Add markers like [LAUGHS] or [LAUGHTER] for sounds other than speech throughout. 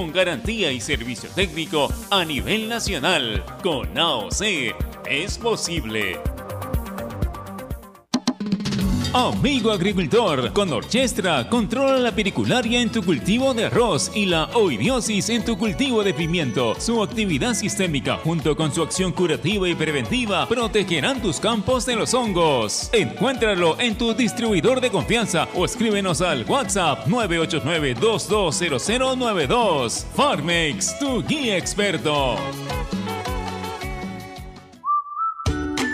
con garantía y servicio técnico a nivel nacional. Con AOC es posible. Amigo agricultor, con Orchestra controla la pericularia en tu cultivo de arroz y la oidiosis en tu cultivo de pimiento. Su actividad sistémica junto con su acción curativa y preventiva protegerán tus campos de los hongos. Encuéntralo en tu distribuidor de confianza o escríbenos al WhatsApp 989-220092. Farmex, tu guía experto.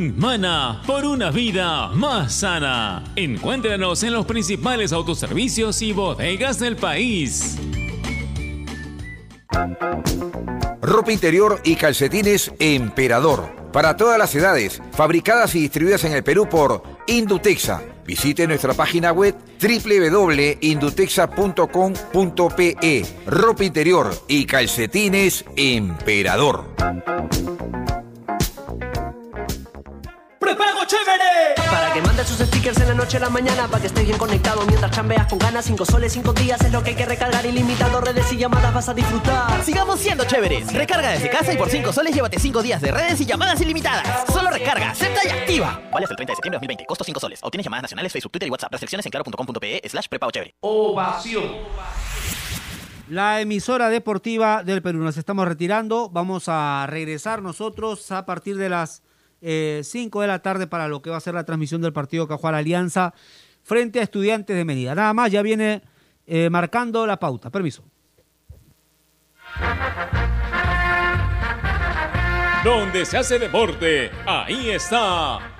Mana por una vida más sana. Encuéntranos en los principales autoservicios y bodegas del país. Ropa interior y calcetines Emperador. Para todas las edades, fabricadas y distribuidas en el Perú por Indutexa. Visite nuestra página web www.indutexa.com.pe. Ropa interior y calcetines Emperador. Para que mandes sus stickers en la noche a la mañana, para que estés bien conectado mientras chambeas con ganas. 5 soles, 5 días es lo que hay que recargar ilimitado. Redes y llamadas vas a disfrutar. Sigamos siendo chéveres. Recarga desde casa y por 5 soles llévate 5 días de redes y llamadas ilimitadas. Solo recarga, acepta y activa. Vale hasta el 30 de septiembre de 2020. Costo 5 soles. Obtienes llamadas nacionales, Facebook, Twitter y WhatsApp. Restricciones en claro.com.pe slash prepago chévere. Ovación. La emisora deportiva del Perú. Nos estamos retirando. Vamos a regresar nosotros a partir de las 5 eh, de la tarde para lo que va a ser la transmisión del partido Cajuar Alianza frente a Estudiantes de Medida. Nada más, ya viene eh, marcando la pauta. Permiso. Donde se hace deporte, ahí está.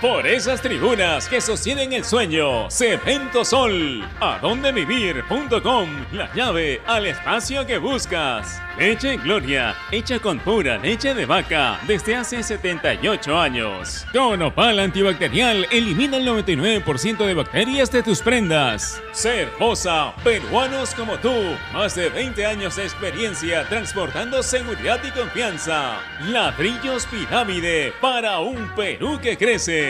Por esas tribunas que sostienen el sueño, Cemento Sol, adondevivir.com, la llave al espacio que buscas. Leche Gloria, hecha con pura leche de vaca desde hace 78 años. Con Opal antibacterial, elimina el 99% de bacterias de tus prendas. Cervosa, peruanos como tú, más de 20 años de experiencia transportando seguridad y confianza. Ladrillos Pirámide para un Perú que crece.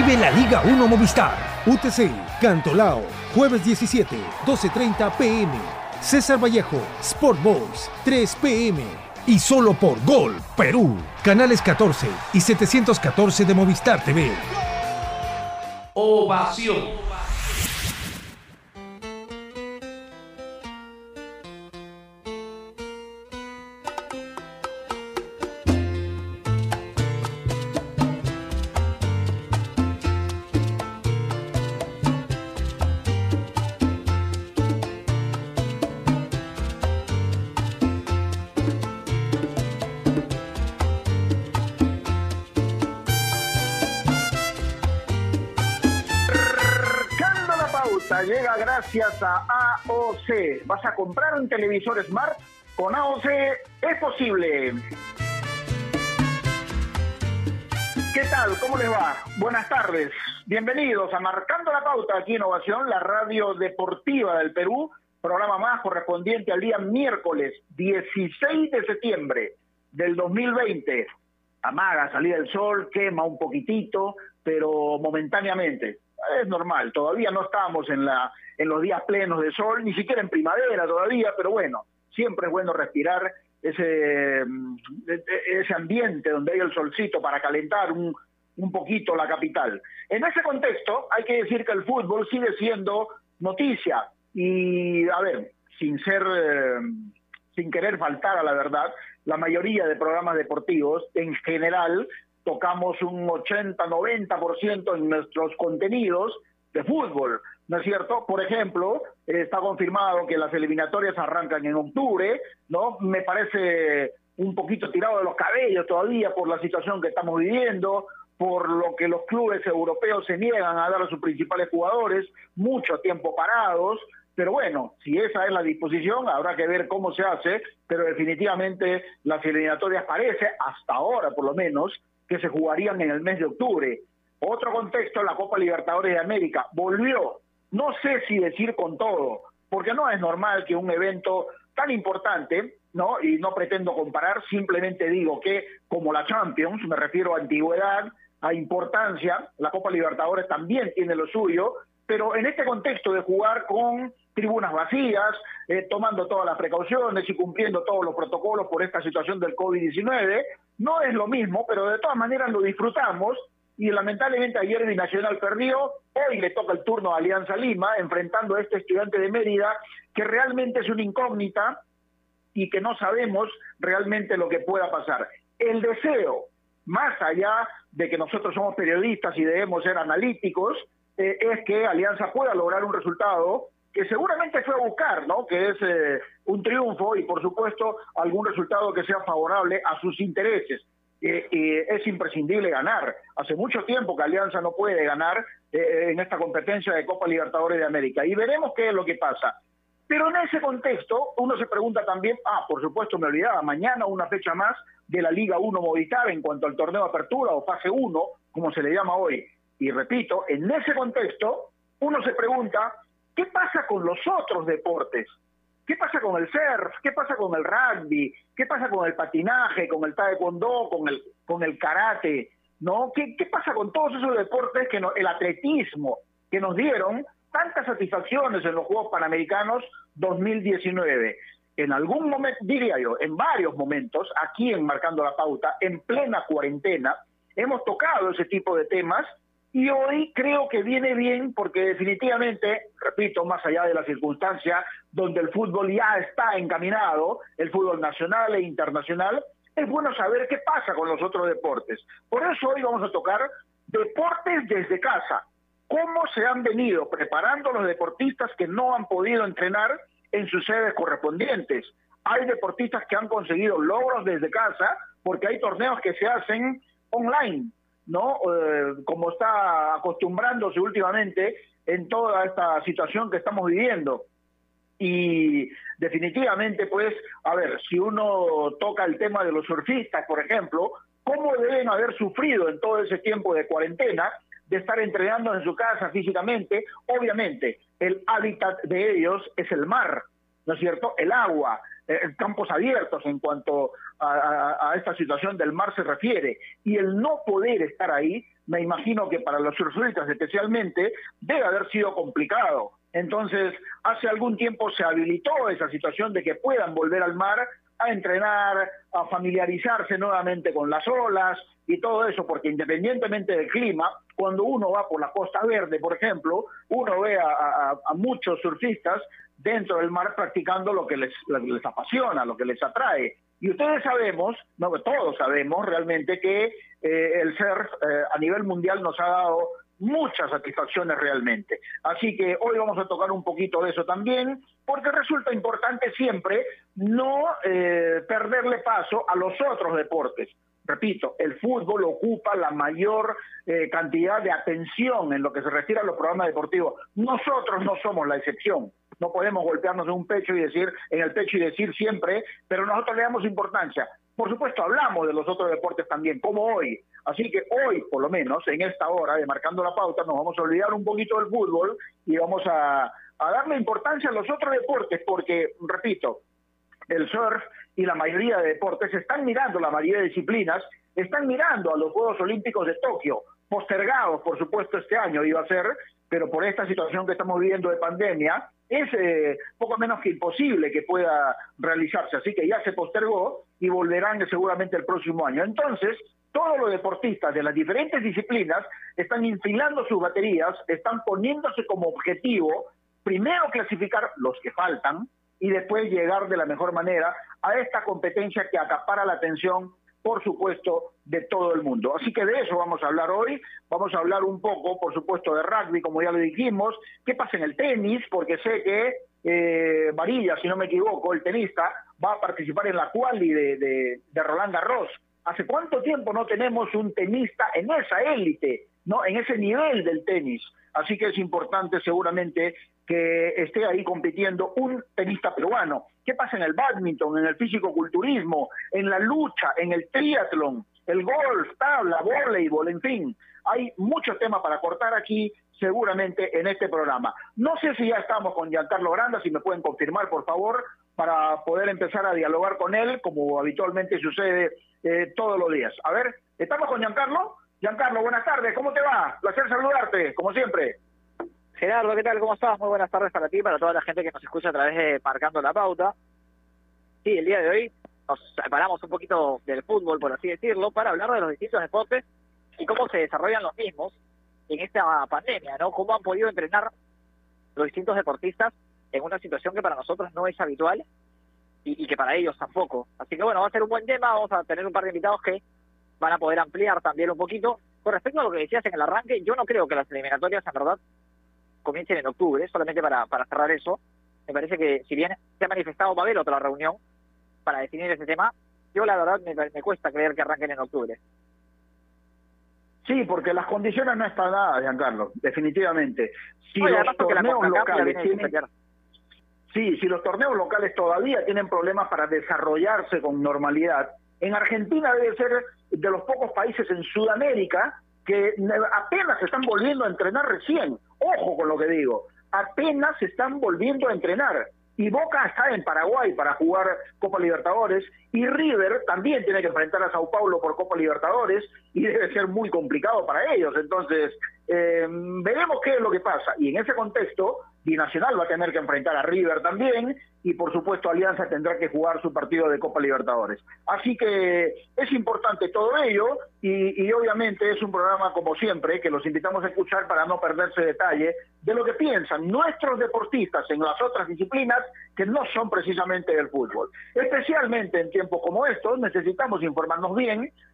Vive la Liga 1 Movistar. UTC, Cantolao, jueves 17, 12.30 pm. César Vallejo, Sport Boys, 3 pm. Y solo por Gol, Perú. Canales 14 y 714 de Movistar TV. Ovación. AOC. ¿Vas a comprar un televisor Smart? Con AOC es posible. ¿Qué tal? ¿Cómo les va? Buenas tardes. Bienvenidos a Marcando la Pauta aquí en Ovación, la radio deportiva del Perú, programa más correspondiente al día miércoles 16 de septiembre del 2020. Amaga, salida del sol, quema un poquitito, pero momentáneamente. Es normal, todavía no estamos en, la, en los días plenos de sol, ni siquiera en primavera todavía, pero bueno, siempre es bueno respirar ese, mm, ese ambiente donde hay el solcito para calentar un, un poquito la capital. En ese contexto hay que decir que el fútbol sigue siendo noticia y, a ver, sin ser, eh, sin querer faltar a la verdad, la mayoría de programas deportivos en general tocamos un 80-90% en nuestros contenidos de fútbol, ¿no es cierto? Por ejemplo, está confirmado que las eliminatorias arrancan en octubre, ¿no? Me parece un poquito tirado de los cabellos todavía por la situación que estamos viviendo, por lo que los clubes europeos se niegan a dar a sus principales jugadores, mucho tiempo parados, pero bueno, si esa es la disposición, habrá que ver cómo se hace, pero definitivamente las eliminatorias parece, hasta ahora por lo menos, que se jugarían en el mes de octubre. Otro contexto, la Copa Libertadores de América volvió, no sé si decir con todo, porque no es normal que un evento tan importante, ¿no? Y no pretendo comparar, simplemente digo que como la Champions, me refiero a antigüedad, a importancia, la Copa Libertadores también tiene lo suyo, pero en este contexto de jugar con tribunas vacías, eh, tomando todas las precauciones y cumpliendo todos los protocolos por esta situación del COVID-19, no es lo mismo, pero de todas maneras lo disfrutamos y lamentablemente ayer Binacional perdió, hoy le toca el turno a Alianza Lima, enfrentando a este estudiante de Mérida, que realmente es una incógnita y que no sabemos realmente lo que pueda pasar. El deseo más allá de que nosotros somos periodistas y debemos ser analíticos, eh, es que Alianza pueda lograr un resultado que seguramente fue a buscar, ¿no? Que es eh, un triunfo y, por supuesto, algún resultado que sea favorable a sus intereses. Eh, es imprescindible ganar. Hace mucho tiempo que Alianza no puede ganar en esta competencia de Copa Libertadores de América. Y veremos qué es lo que pasa. Pero en ese contexto, uno se pregunta también, ah, por supuesto me olvidaba, mañana una fecha más de la Liga 1 Movistar en cuanto al torneo apertura o fase 1, como se le llama hoy. Y repito, en ese contexto, uno se pregunta, ¿qué pasa con los otros deportes? ¿Qué pasa con el surf? ¿Qué pasa con el rugby? ¿Qué pasa con el patinaje, con el taekwondo, con el, con el karate? ¿No? ¿Qué, ¿Qué pasa con todos esos deportes que no, el atletismo que nos dieron tantas satisfacciones en los Juegos Panamericanos 2019. En algún momento, diría yo, en varios momentos, aquí en Marcando la Pauta, en plena cuarentena, hemos tocado ese tipo de temas y hoy creo que viene bien porque definitivamente, repito, más allá de la circunstancia donde el fútbol ya está encaminado, el fútbol nacional e internacional, es bueno saber qué pasa con los otros deportes. Por eso hoy vamos a tocar deportes desde casa, cómo se han venido preparando los deportistas que no han podido entrenar en sus sedes correspondientes. Hay deportistas que han conseguido logros desde casa porque hay torneos que se hacen online, ¿no? Eh, como está acostumbrándose últimamente en toda esta situación que estamos viviendo. Y definitivamente, pues, a ver, si uno toca el tema de los surfistas, por ejemplo, ¿cómo deben haber sufrido en todo ese tiempo de cuarentena? de estar entrenando en su casa físicamente, obviamente el hábitat de ellos es el mar, ¿no es cierto? El agua, eh, campos abiertos en cuanto a, esta situación del mar se refiere. Y el no poder estar ahí, me imagino que para los surfistas especialmente, debe haber sido complicado. Entonces, hace algún tiempo se habilitó esa situación de que puedan volver al mar a entrenar, a familiarizarse nuevamente con las olas y todo eso, porque independientemente del clima, cuando uno va por la Costa Verde, por ejemplo, uno ve a, muchos surfistas dentro del mar practicando lo que les, apasiona, lo que les atrae. Y ustedes sabemos, no, todos sabemos realmente que eh, el surf eh, a nivel mundial nos ha dado muchas satisfacciones realmente. Así que hoy vamos a tocar un poquito de eso también, porque resulta importante siempre no eh, perderle paso a los otros deportes. Repito, el fútbol ocupa la mayor eh, cantidad de atención en lo que se refiere a los programas deportivos. Nosotros no somos la excepción. No podemos golpearnos en un pecho y decir, en el pecho y decir siempre, pero nosotros le damos importancia. Por supuesto, hablamos de los otros deportes también, como hoy. Así que hoy, por lo menos, en esta hora de Marcando la Pauta, nos vamos a olvidar un poquito del fútbol y vamos a, darle importancia a los otros deportes, porque, repito, el surf y la mayoría de deportes están mirando, la mayoría de disciplinas, están mirando a los Juegos Olímpicos de Tokio. postergados, por supuesto, este año iba a ser, pero por esta situación que estamos viviendo de pandemia, es eh, poco menos que imposible que pueda realizarse. Así que ya se postergó y volverán seguramente el próximo año. Entonces, todos los deportistas de las diferentes disciplinas están infilando sus baterías, están poniéndose como objetivo primero clasificar los que faltan y después llegar de la mejor manera a esta competencia que acapara la atención por supuesto, de todo el mundo. Así que de eso vamos a hablar hoy. Vamos a hablar un poco, por supuesto, de rugby, como ya lo dijimos. ¿Qué pasa en el tenis? Porque sé que eh, Varilla, si no me equivoco, el tenista, va a participar en la quali de, de, de Roland Garros. ¿Hace cuánto tiempo no tenemos un tenista en esa élite, no en ese nivel del tenis? Así que es importante seguramente que esté ahí compitiendo un tenista peruano. ¿Qué pasa en el badminton, en el físico-culturismo, en la lucha, en el triatlón, el golf, tabla, voleibol, en fin? Hay muchos temas para cortar aquí seguramente en este programa. No sé si ya estamos con Giancarlo Granda, si me pueden confirmar, por favor, para poder empezar a dialogar con él, como habitualmente sucede eh, todos los días. A ver, ¿estamos con Giancarlo? Giancarlo, buenas tardes, ¿cómo te va? Placer saludarte, como siempre. Gerardo, ¿qué tal? ¿Cómo estás? Muy buenas tardes para ti, para toda la gente que nos escucha a través de Marcando la Pauta. Sí, el día de hoy nos separamos un poquito del fútbol, por así decirlo, para hablar de los distintos deportes y cómo se desarrollan los mismos en esta pandemia, ¿no? Cómo han podido entrenar los distintos deportistas en una situación que para nosotros no es habitual y, y que para ellos tampoco. Así que bueno, va a ser un buen tema, vamos a tener un par de invitados que van a poder ampliar también un poquito. Con respecto a lo que decías en el arranque, yo no creo que las eliminatorias en verdad comiencen en octubre, solamente para, para cerrar eso. Me parece que si bien se ha manifestado va a haber otra reunión para definir ese tema, yo la verdad me, me cuesta creer que arranquen en octubre. Sí, porque las condiciones no están dadas, Giancarlo, definitivamente. Si Oye, los torneos locales tienen. Sí, si los torneos locales todavía tienen problemas para desarrollarse con normalidad, en Argentina debe ser de los pocos países en Sudamérica que apenas se están volviendo a entrenar recién. Ojo con lo que digo, apenas se están volviendo a entrenar. Y Boca está en Paraguay para jugar Copa Libertadores y River también tiene que enfrentar a Sao Paulo por Copa Libertadores y debe ser muy complicado para ellos. Entonces, eh, veremos qué es lo que pasa. Y en ese contexto, Binacional va a tener que enfrentar a River también y por supuesto Alianza tendrá que jugar su partido de Copa Libertadores. Así que es importante todo ello y, y obviamente es un programa como siempre que los invitamos a escuchar para no perderse detalle de lo que piensan nuestros deportistas en las otras disciplinas que no son precisamente del fútbol. Especialmente en tiempos como estos necesitamos informarnos bien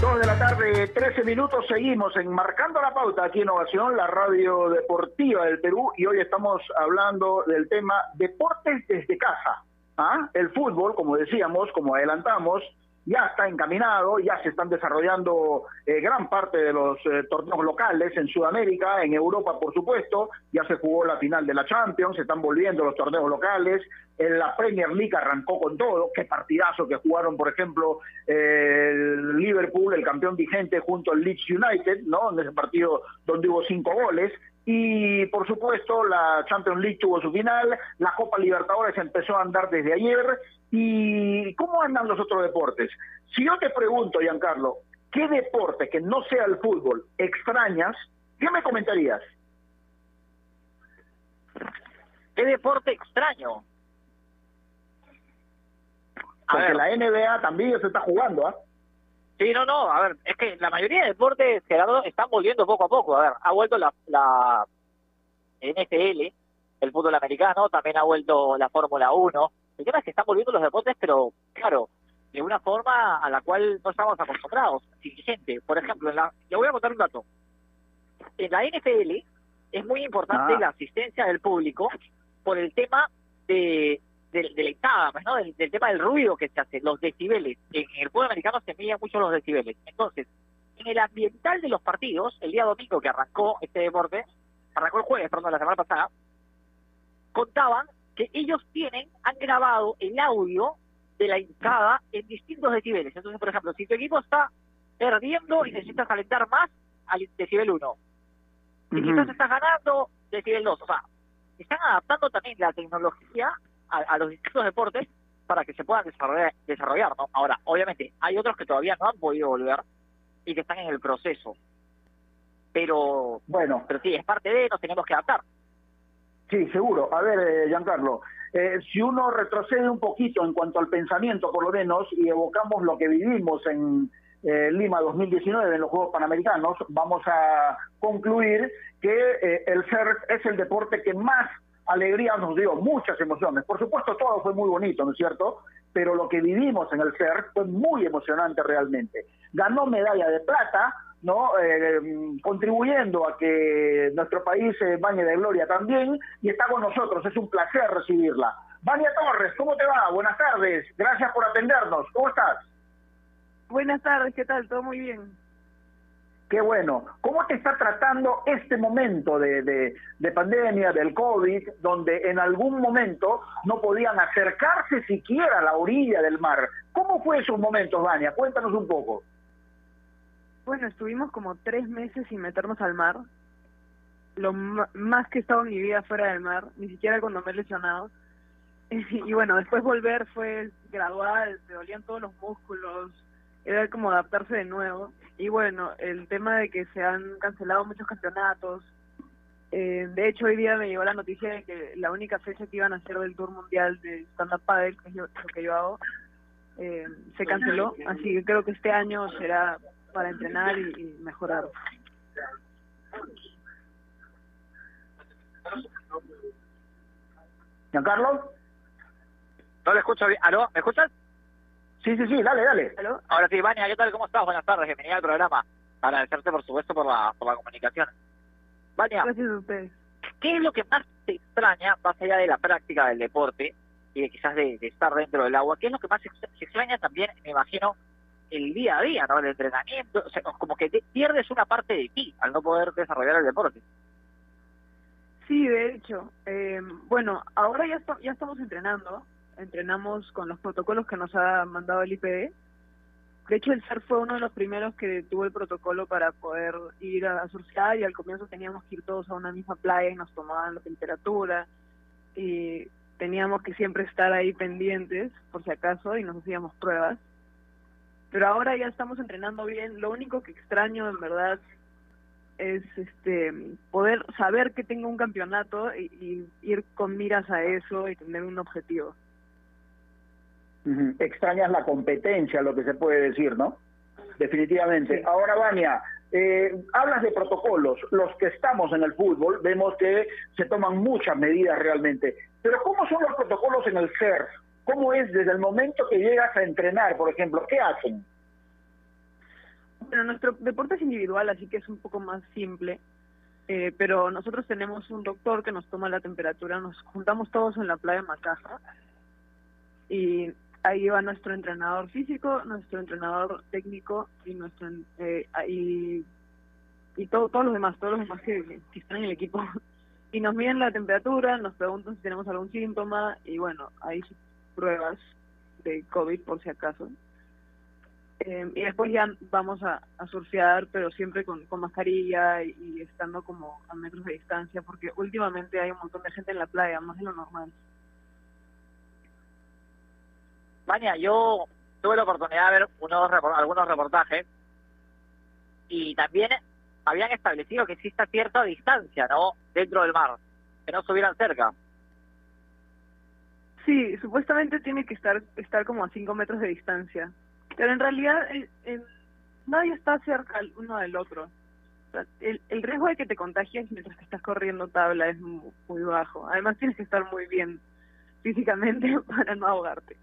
Dos de la tarde, 13 minutos, seguimos en Marcando la Pauta aquí en Ovación, la radio deportiva del Perú, y hoy estamos hablando del tema deportes desde casa. ¿Ah? El fútbol, como decíamos, como adelantamos, ya está encaminado, ya se están desarrollando eh, gran parte de los eh, torneos locales en Sudamérica, en Europa por supuesto, ya se jugó la final de la Champions, se están volviendo los torneos locales, en la Premier League arrancó con todo, qué partidazo que jugaron por ejemplo eh, el Liverpool, el campeón vigente junto al Leeds United, ¿no? En ese partido donde hubo cinco goles, y por supuesto la Champions League tuvo su final, la Copa Libertadores empezó a andar desde ayer ¿Y cómo andan los otros deportes? Si yo te pregunto, Giancarlo, ¿qué deporte que no sea el fútbol extrañas? ¿Qué me comentarías? ¿Qué deporte extraño? Porque la NBA también se está jugando, ¿ah? Sí, no, no, a ver, es que la mayoría de deportes, Gerardo, están volviendo poco a poco. A ver, ha vuelto la, la NFL, el fútbol americano, también ha vuelto la Fórmula 1, el tema es que están volviendo los deportes, pero claro, de una forma a la cual no estamos acostumbrados, Por ejemplo, en la, le voy a contar un dato. En la NFL es muy importante ah. la asistencia del público por el tema de, del, del pues, ¿no? Del, tema del ruido que se hace, los decibeles. En el fútbol americano se miden mucho los decibeles. Entonces, en el ambiental de los partidos, el día domingo que arrancó este deporte, arrancó el jueves, perdón, la semana pasada, contaban que ellos tienen, han grabado el audio de la hinchada en distintos decibeles. Entonces, por ejemplo, si tu equipo está perdiendo y necesitas calentar más, al decibel 1. Si quizás estás ganando, decibel 2. O sea, están adaptando también la tecnología a, los distintos deportes para que se puedan desarrollar, desarrollar, ¿no? Ahora, obviamente, hay otros que todavía no han podido volver y que están en el proceso. Pero, bueno, pero sí, es parte de, nos tenemos que adaptar. Sí, seguro. A ver, eh, Giancarlo, eh, si uno retrocede un poquito en cuanto al pensamiento, por lo menos, y evocamos lo que vivimos en eh, Lima 2019, en los Juegos Panamericanos, vamos a concluir que eh, el surf es el deporte que más alegría nos dio, muchas emociones. Por supuesto, todo fue muy bonito, ¿no es cierto? Pero lo que vivimos en el surf fue muy emocionante realmente. Ganó medalla de plata, ¿no? Eh, contribuyendo a que nuestro país se bañe de gloria también y está con nosotros, es un placer recibirla. Vania Torres, ¿cómo te va? Buenas tardes, gracias por atendernos, ¿cómo estás? Buenas tardes, ¿qué tal? Todo muy bien. Qué bueno. ¿Cómo te está tratando este momento de, de, de, pandemia, del COVID, donde en algún momento no podían acercarse siquiera a la orilla del mar? ¿Cómo fue esos momentos, Vania? Cuéntanos un poco. Bueno, estuvimos como tres meses sin meternos al mar. Lo más que he estado en mi vida fuera del mar, ni siquiera cuando me he lesionado. [LAUGHS] Y bueno, después volver fue gradual, te dolían todos los músculos, era como adaptarse de nuevo. Y bueno, el tema de que se han cancelado muchos campeonatos. Eh, de hecho, hoy día me llegó la noticia de que la única fecha que iban a hacer del Tour Mundial de stand-up paddle, que es lo que yo hago, eh, se canceló. Así que creo que este año será para entrenar y, mejorar. Carlos No le escucho bien. ¿Aló? ¿Me escuchas? Sí, sí, sí, dale, dale. Ahora sí, Vania, ¿qué tal? ¿Cómo estás? Buenas tardes, bienvenida al programa. Agradecerte, por supuesto, por la, por la comunicación. Vania. Gracias a ustedes. ¿Qué es lo que más te extraña, más allá de la práctica del deporte y de quizás de, estar dentro del agua? ¿Qué es lo que más se extraña también, me imagino, el día a día, ¿no? El entrenamiento, o sea, como que pierdes una parte de ti al no poder desarrollar el deporte. Sí, de hecho. Eh, bueno, ahora ya, ya estamos entrenando. Entrenamos con los protocolos que nos ha mandado el IPD. De hecho, el SAR fue uno de los primeros que tuvo el protocolo para poder ir a surfear y al comienzo teníamos que ir todos a una misma playa y nos tomaban la temperatura y teníamos que siempre estar ahí pendientes por si acaso y nos hacíamos pruebas pero ahora ya estamos entrenando bien. Lo único que extraño, en verdad, es este poder saber que tengo un campeonato y, ir con miras a eso y tener un objetivo. Extrañas la competencia, lo que se puede decir, ¿no? Definitivamente. Ahora, Vania, eh, hablas de protocolos. Los que estamos en el fútbol vemos que se toman muchas medidas realmente. Pero ¿cómo son los protocolos en el CERF? ¿Cómo es desde el momento que llegas a entrenar, por ejemplo? ¿Qué hacen? Bueno, nuestro deporte es individual, así que es un poco más simple. Eh, pero nosotros tenemos un doctor que nos toma la temperatura, nos juntamos todos en la playa Macaja y ahí va nuestro entrenador físico, nuestro entrenador técnico y nuestro eh, y, y todo, todos los demás, todos los demás que, están en el equipo. [LAUGHS] Y nos miden la temperatura, nos preguntan si tenemos algún síntoma y bueno, hay pruebas de COVID por si acaso. Eh, y después ya vamos a, surfear, pero siempre con, mascarilla y estando como a metros de distancia, porque últimamente hay un montón de gente en la playa, más de lo normal. Vania, yo tuve la oportunidad de ver unos algunos reportajes y también habían establecido que exista cierta distancia, ¿no? Dentro del mar, que no estuvieran cerca. Sí, supuestamente tiene que estar estar como a 5 metros de distancia, pero en realidad eh, nadie está cerca el uno del otro. El, el riesgo de que te contagies mientras que estás corriendo tabla es mu- muy bajo. Además tienes que estar muy bien físicamente [LAUGHS] para no ahogarte.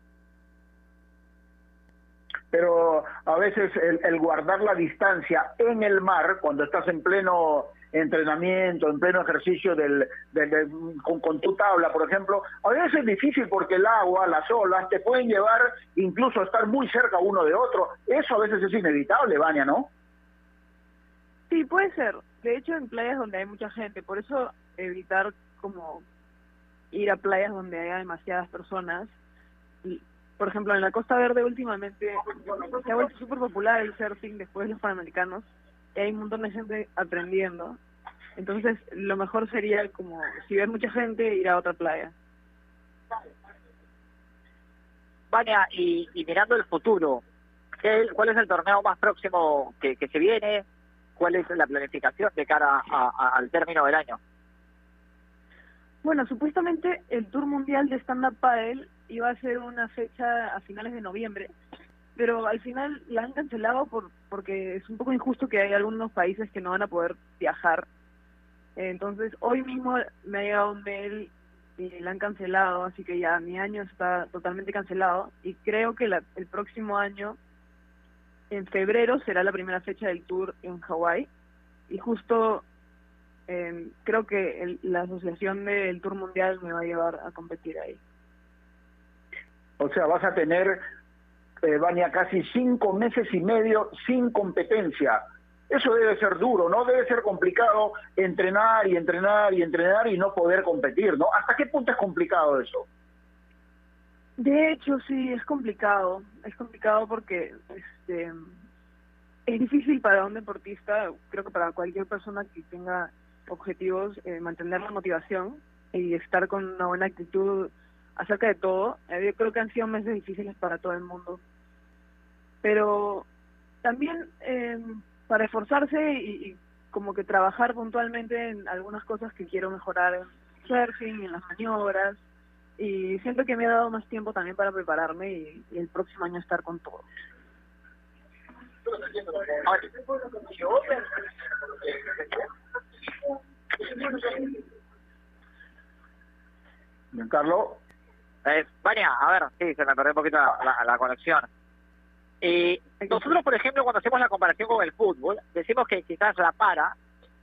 Pero a veces el, el guardar la distancia en el mar, cuando estás en pleno entrenamiento, en pleno ejercicio del, del- del- con, con tu tabla, por ejemplo, a veces es difícil porque el agua, las olas, te pueden llevar incluso a estar muy cerca uno de otro. Eso a veces es inevitable, Vania, ¿no? Sí, puede ser. De hecho, en playas donde hay mucha gente, por eso evitar como ir a playas donde haya demasiadas personas. Por ejemplo, en la Costa Verde últimamente se ha vuelto súper popular el surfing después de los Panamericanos y hay un montón de gente aprendiendo. Entonces, lo mejor sería como, si ves mucha gente, ir a otra playa. Vania, y, y mirando el futuro, ¿qué- ¿cuál es el torneo más próximo que, que se viene? ¿Cuál es la planificación de cara a- a- al término del año? Bueno, supuestamente el Tour Mundial de Stand Up Paddle iba a ser una fecha a finales de noviembre, pero al final la han cancelado por porque es un poco injusto que hay algunos países que no van a poder viajar. Entonces, hoy mismo me ha llegado un mail y la han cancelado, así que ya mi año está totalmente cancelado y creo que la- el próximo año, en febrero, será la primera fecha del Tour en Hawái y justo eh, creo que el- la asociación del Tour Mundial me va a llevar a competir ahí. O sea, vas a tener, eh, Vania, casi cinco meses y medio sin competencia. Eso debe ser duro, ¿no? Debe ser complicado entrenar y entrenar y entrenar y no poder competir, ¿no? ¿Hasta qué punto es complicado eso? De hecho, sí, es complicado. Es complicado porque este, es difícil para un deportista, creo que para cualquier persona que tenga objetivos, eh, mantener la motivación y estar con una buena actitud acerca de todo. Eh, yo creo que han sido meses difíciles para todo el mundo. Pero también eh, para esforzarse y, y como que trabajar puntualmente en algunas cosas que quiero mejorar en surfing, en las maniobras, y siento que me ha dado más tiempo también para prepararme y, y el próximo año estar con todo. Carlos. Eh, Vania, a ver, sí, se me perdió un poquito la conexión. Eh, nosotros, por ejemplo, cuando hacemos la comparación con el fútbol, decimos que quizás la para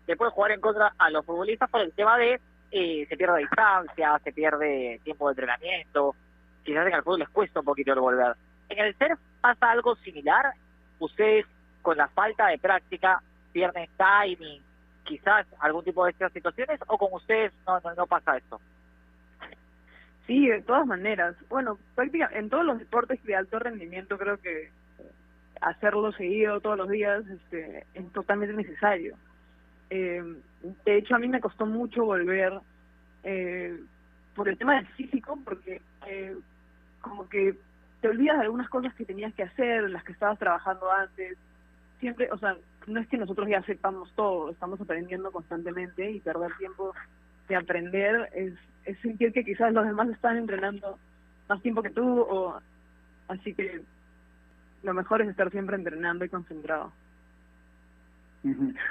le puede jugar en contra a los futbolistas por el tema de eh, se pierde distancia, se pierde tiempo de entrenamiento, quizás en el fútbol les cuesta un poquito el volver. En el surf pasa algo similar, ustedes con la falta de práctica pierden timing, quizás algún tipo de estas situaciones, o con ustedes no, no, no pasa esto. Sí, de todas maneras. Bueno, prácticamente en todos los deportes de alto rendimiento creo que hacerlo seguido todos los días este, es totalmente necesario. Eh, de hecho, a mí me costó mucho volver eh, por el tema del físico, porque eh, como que te olvidas de algunas cosas que tenías que hacer, las que estabas trabajando antes. Siempre, o sea, no es que nosotros ya sepamos todo, estamos aprendiendo constantemente y perder tiempo de aprender es, es sentir que quizás los demás están entrenando más tiempo que tú, o así que lo mejor es estar siempre entrenando y concentrado.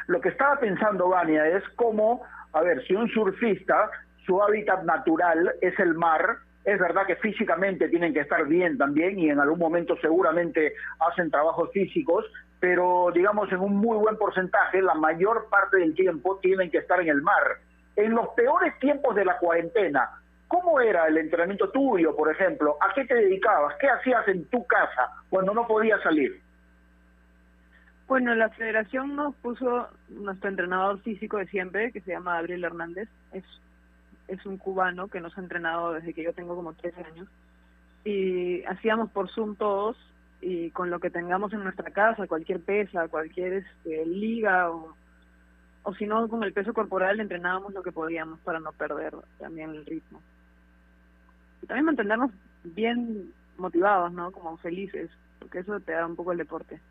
Lo que estaba pensando, Vania, es cómo, a ver, si un surfista, su hábitat natural es el mar, es verdad que físicamente tienen que estar bien también y en algún momento seguramente hacen trabajos físicos, pero digamos en un muy buen porcentaje, la mayor parte del tiempo tienen que estar en el mar. En los peores tiempos de la cuarentena, ¿cómo era el entrenamiento tuyo, por ejemplo? ¿A qué te dedicabas? ¿Qué hacías en tu casa cuando no podías salir? Bueno, la federación nos puso nuestro entrenador físico de siempre, que se llama Gabriel Hernández. Es, es un cubano que nos ha entrenado desde que yo tengo como 13 años. Y hacíamos por Zoom todos y con lo que tengamos en nuestra casa, cualquier pesa, cualquier este, liga o, o si no con el peso corporal entrenábamos lo que podíamos para no perder también el ritmo. Y también mantenernos bien motivados, ¿no? Como felices, porque eso te da un poco el deporte.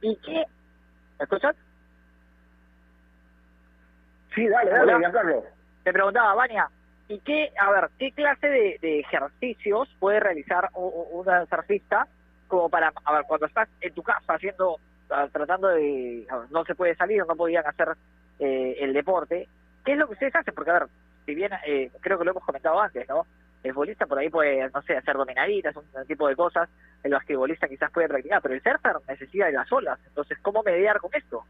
¿Y qué? ¿Me escuchas? Sí, dale, dale, Giancarlo. Te preguntaba, Vania, ¿y qué, a ver, qué clase de, de ejercicios puede realizar una surfista como para, ver, cuando estás en tu casa haciendo, ah, tratando de, a ver, no se puede salir, no podían hacer eh, el deporte, ¿qué es lo que ustedes hacen? Porque, a ver, si bien, eh, creo que lo hemos comentado antes, ¿no? El futbolista por ahí puede, no sé, hacer dominaditas, un, tipo de cosas, el basquetbolista quizás puede practicar, pero el surfer necesita de las olas, entonces, ¿cómo mediar con esto?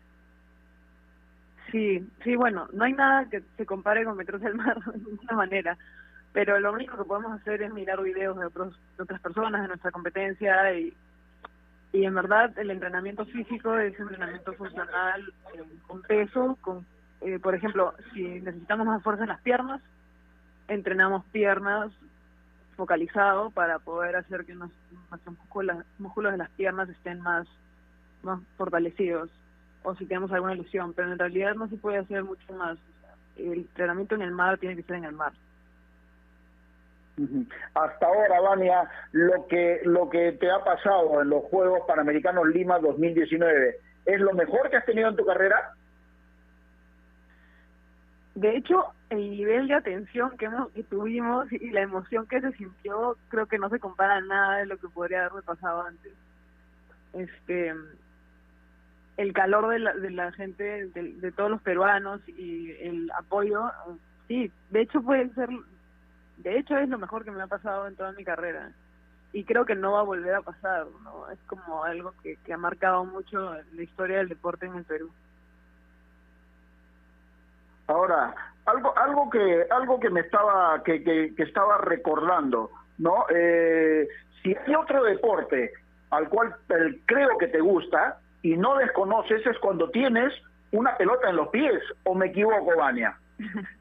Sí, sí, bueno, no hay nada que se compare con meterse al mar [LAUGHS] de ninguna manera, pero lo único que podemos hacer es mirar videos de, otros, de otras personas, de nuestra competencia y, en verdad el entrenamiento físico es entrenamiento funcional eh, con peso, con, eh, por ejemplo, si necesitamos más fuerza en las piernas, entrenamos piernas focalizado para poder hacer que nos- nuestros músculos, músculos de las piernas estén más, más fortalecidos o si tenemos alguna lesión, pero en realidad no se puede hacer mucho más. El entrenamiento en el mar tiene que ser en el mar. Hasta ahora, Vania, lo que lo que te ha pasado en los Juegos Panamericanos Lima 2019, ¿es lo mejor que has tenido en tu carrera? De hecho, el nivel de atención que, hemos, tuvimos y la emoción que se sintió, creo que no se compara nada de lo que podría haberme pasado antes. Este, el calor de la, de la gente, de, de todos los peruanos y el apoyo, sí, de hecho puede ser, de hecho es lo mejor que me ha pasado en toda mi carrera y creo que no va a volver a pasar, ¿no? Es como algo que, que ha marcado mucho la historia del deporte en el Perú. Ahora, algo algo que algo que me estaba que, que, que estaba recordando, ¿no? Eh, si hay otro deporte al cual eh, creo que te gusta y no desconoces es cuando tienes una pelota en los pies, o me equivoco, Vania. [LAUGHS]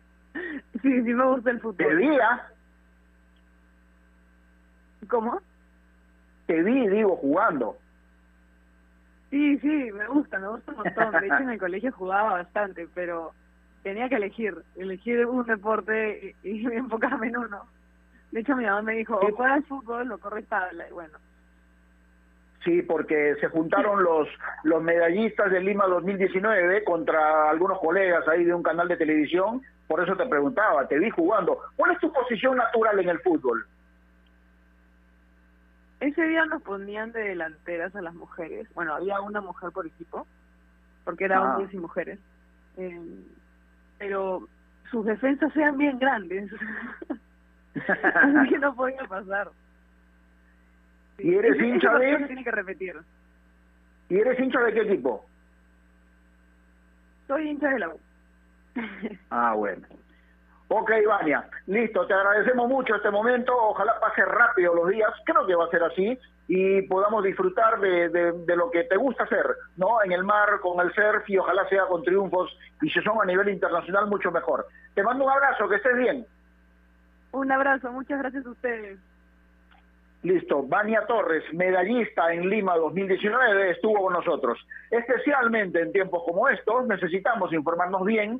Sí, sí me gusta el fútbol. ¿ah? [LAUGHS] ¿Cómo? te vi, digo, jugando. Sí, sí, me gusta, me gusta un montón. De hecho, en el [LAUGHS] colegio jugaba bastante, pero tenía que elegir, elegir un deporte y, y enfocarme en uno. De hecho, mi mamá me dijo, o juegas fútbol o corres tabla, y bueno. Sí, porque se juntaron los los medallistas de Lima 2019 contra algunos colegas ahí de un canal de televisión. Por eso te preguntaba, te vi jugando. ¿Cuál es tu posición natural en el fútbol? Ese día nos ponían de delanteras a las mujeres. Bueno, había una mujer por equipo, porque eran Ah. hombres y mujeres. Eh, pero sus defensas eran bien grandes. [LAUGHS] Así que no podía pasar. ¿Y eres hincha de? tiene que repetir. ¿Y eres hincha de qué equipo? Soy hincha de la U. Ah, bueno. Ok, Vania, listo, te agradecemos mucho este momento, ojalá pase rápido los días, creo que va a ser así, y podamos disfrutar de, de- de lo que te gusta hacer, ¿no? En el mar, con el surf, y ojalá sea con triunfos, y si son a nivel internacional, mucho mejor. Te mando un abrazo, que estés bien. Un abrazo, muchas gracias a ustedes. Listo, Vania Torres, medallista en Lima 2019, estuvo con nosotros. Especialmente en tiempos como estos, necesitamos informarnos bien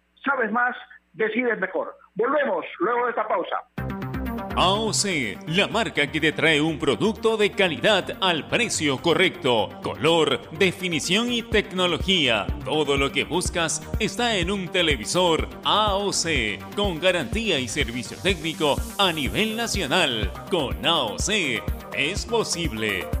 Sabes más, decides mejor. Volvemos luego de esta pausa. AOC, la marca que te trae un producto de calidad al precio correcto, color, definición y tecnología. Todo lo que buscas está en un televisor AOC, con garantía y servicio técnico a nivel nacional. Con AOC es posible.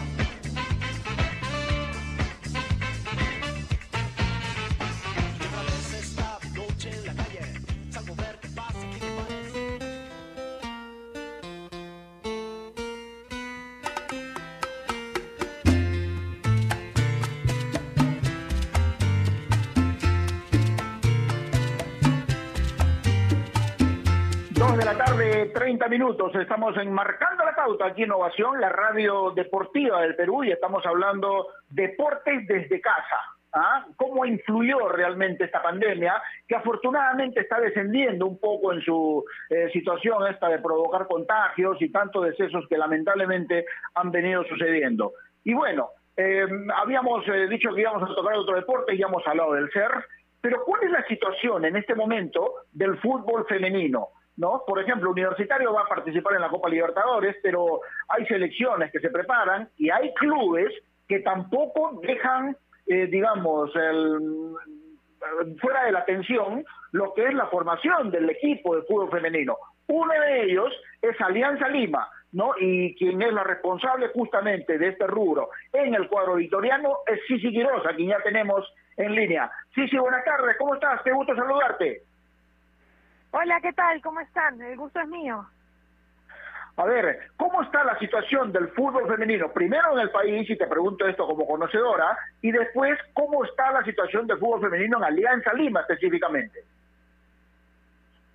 30 minutos. Estamos enmarcando la pauta aquí en Ovación, la radio deportiva del Perú, y estamos hablando deportes desde casa. ¿ah? ¿Cómo influyó realmente esta pandemia, que afortunadamente está descendiendo un poco en su eh, situación esta de provocar contagios y tantos decesos que lamentablemente han venido sucediendo? Y bueno, eh, habíamos eh, dicho que íbamos a tocar otro deporte y hemos hablado del CER, pero ¿cuál es la situación en este momento del fútbol femenino? ¿No? Por ejemplo, Universitario va a participar en la Copa Libertadores, pero hay selecciones que se preparan y hay clubes que tampoco dejan, eh, digamos, el, fuera de la atención lo que es la formación del equipo de fútbol femenino. Uno de ellos es Alianza Lima, ¿no? Y quien es la responsable justamente de este rubro en el cuadro victoriano es Sisi Quiroz, quien ya tenemos en línea. Sisi, buenas tardes, ¿cómo estás? Qué gusto saludarte. Hola, ¿qué tal? ¿Cómo están? El gusto es mío. A ver, ¿cómo está la situación del fútbol femenino? Primero en el país, y te pregunto esto como conocedora, y después, ¿cómo está la situación del fútbol femenino en Alianza Lima específicamente?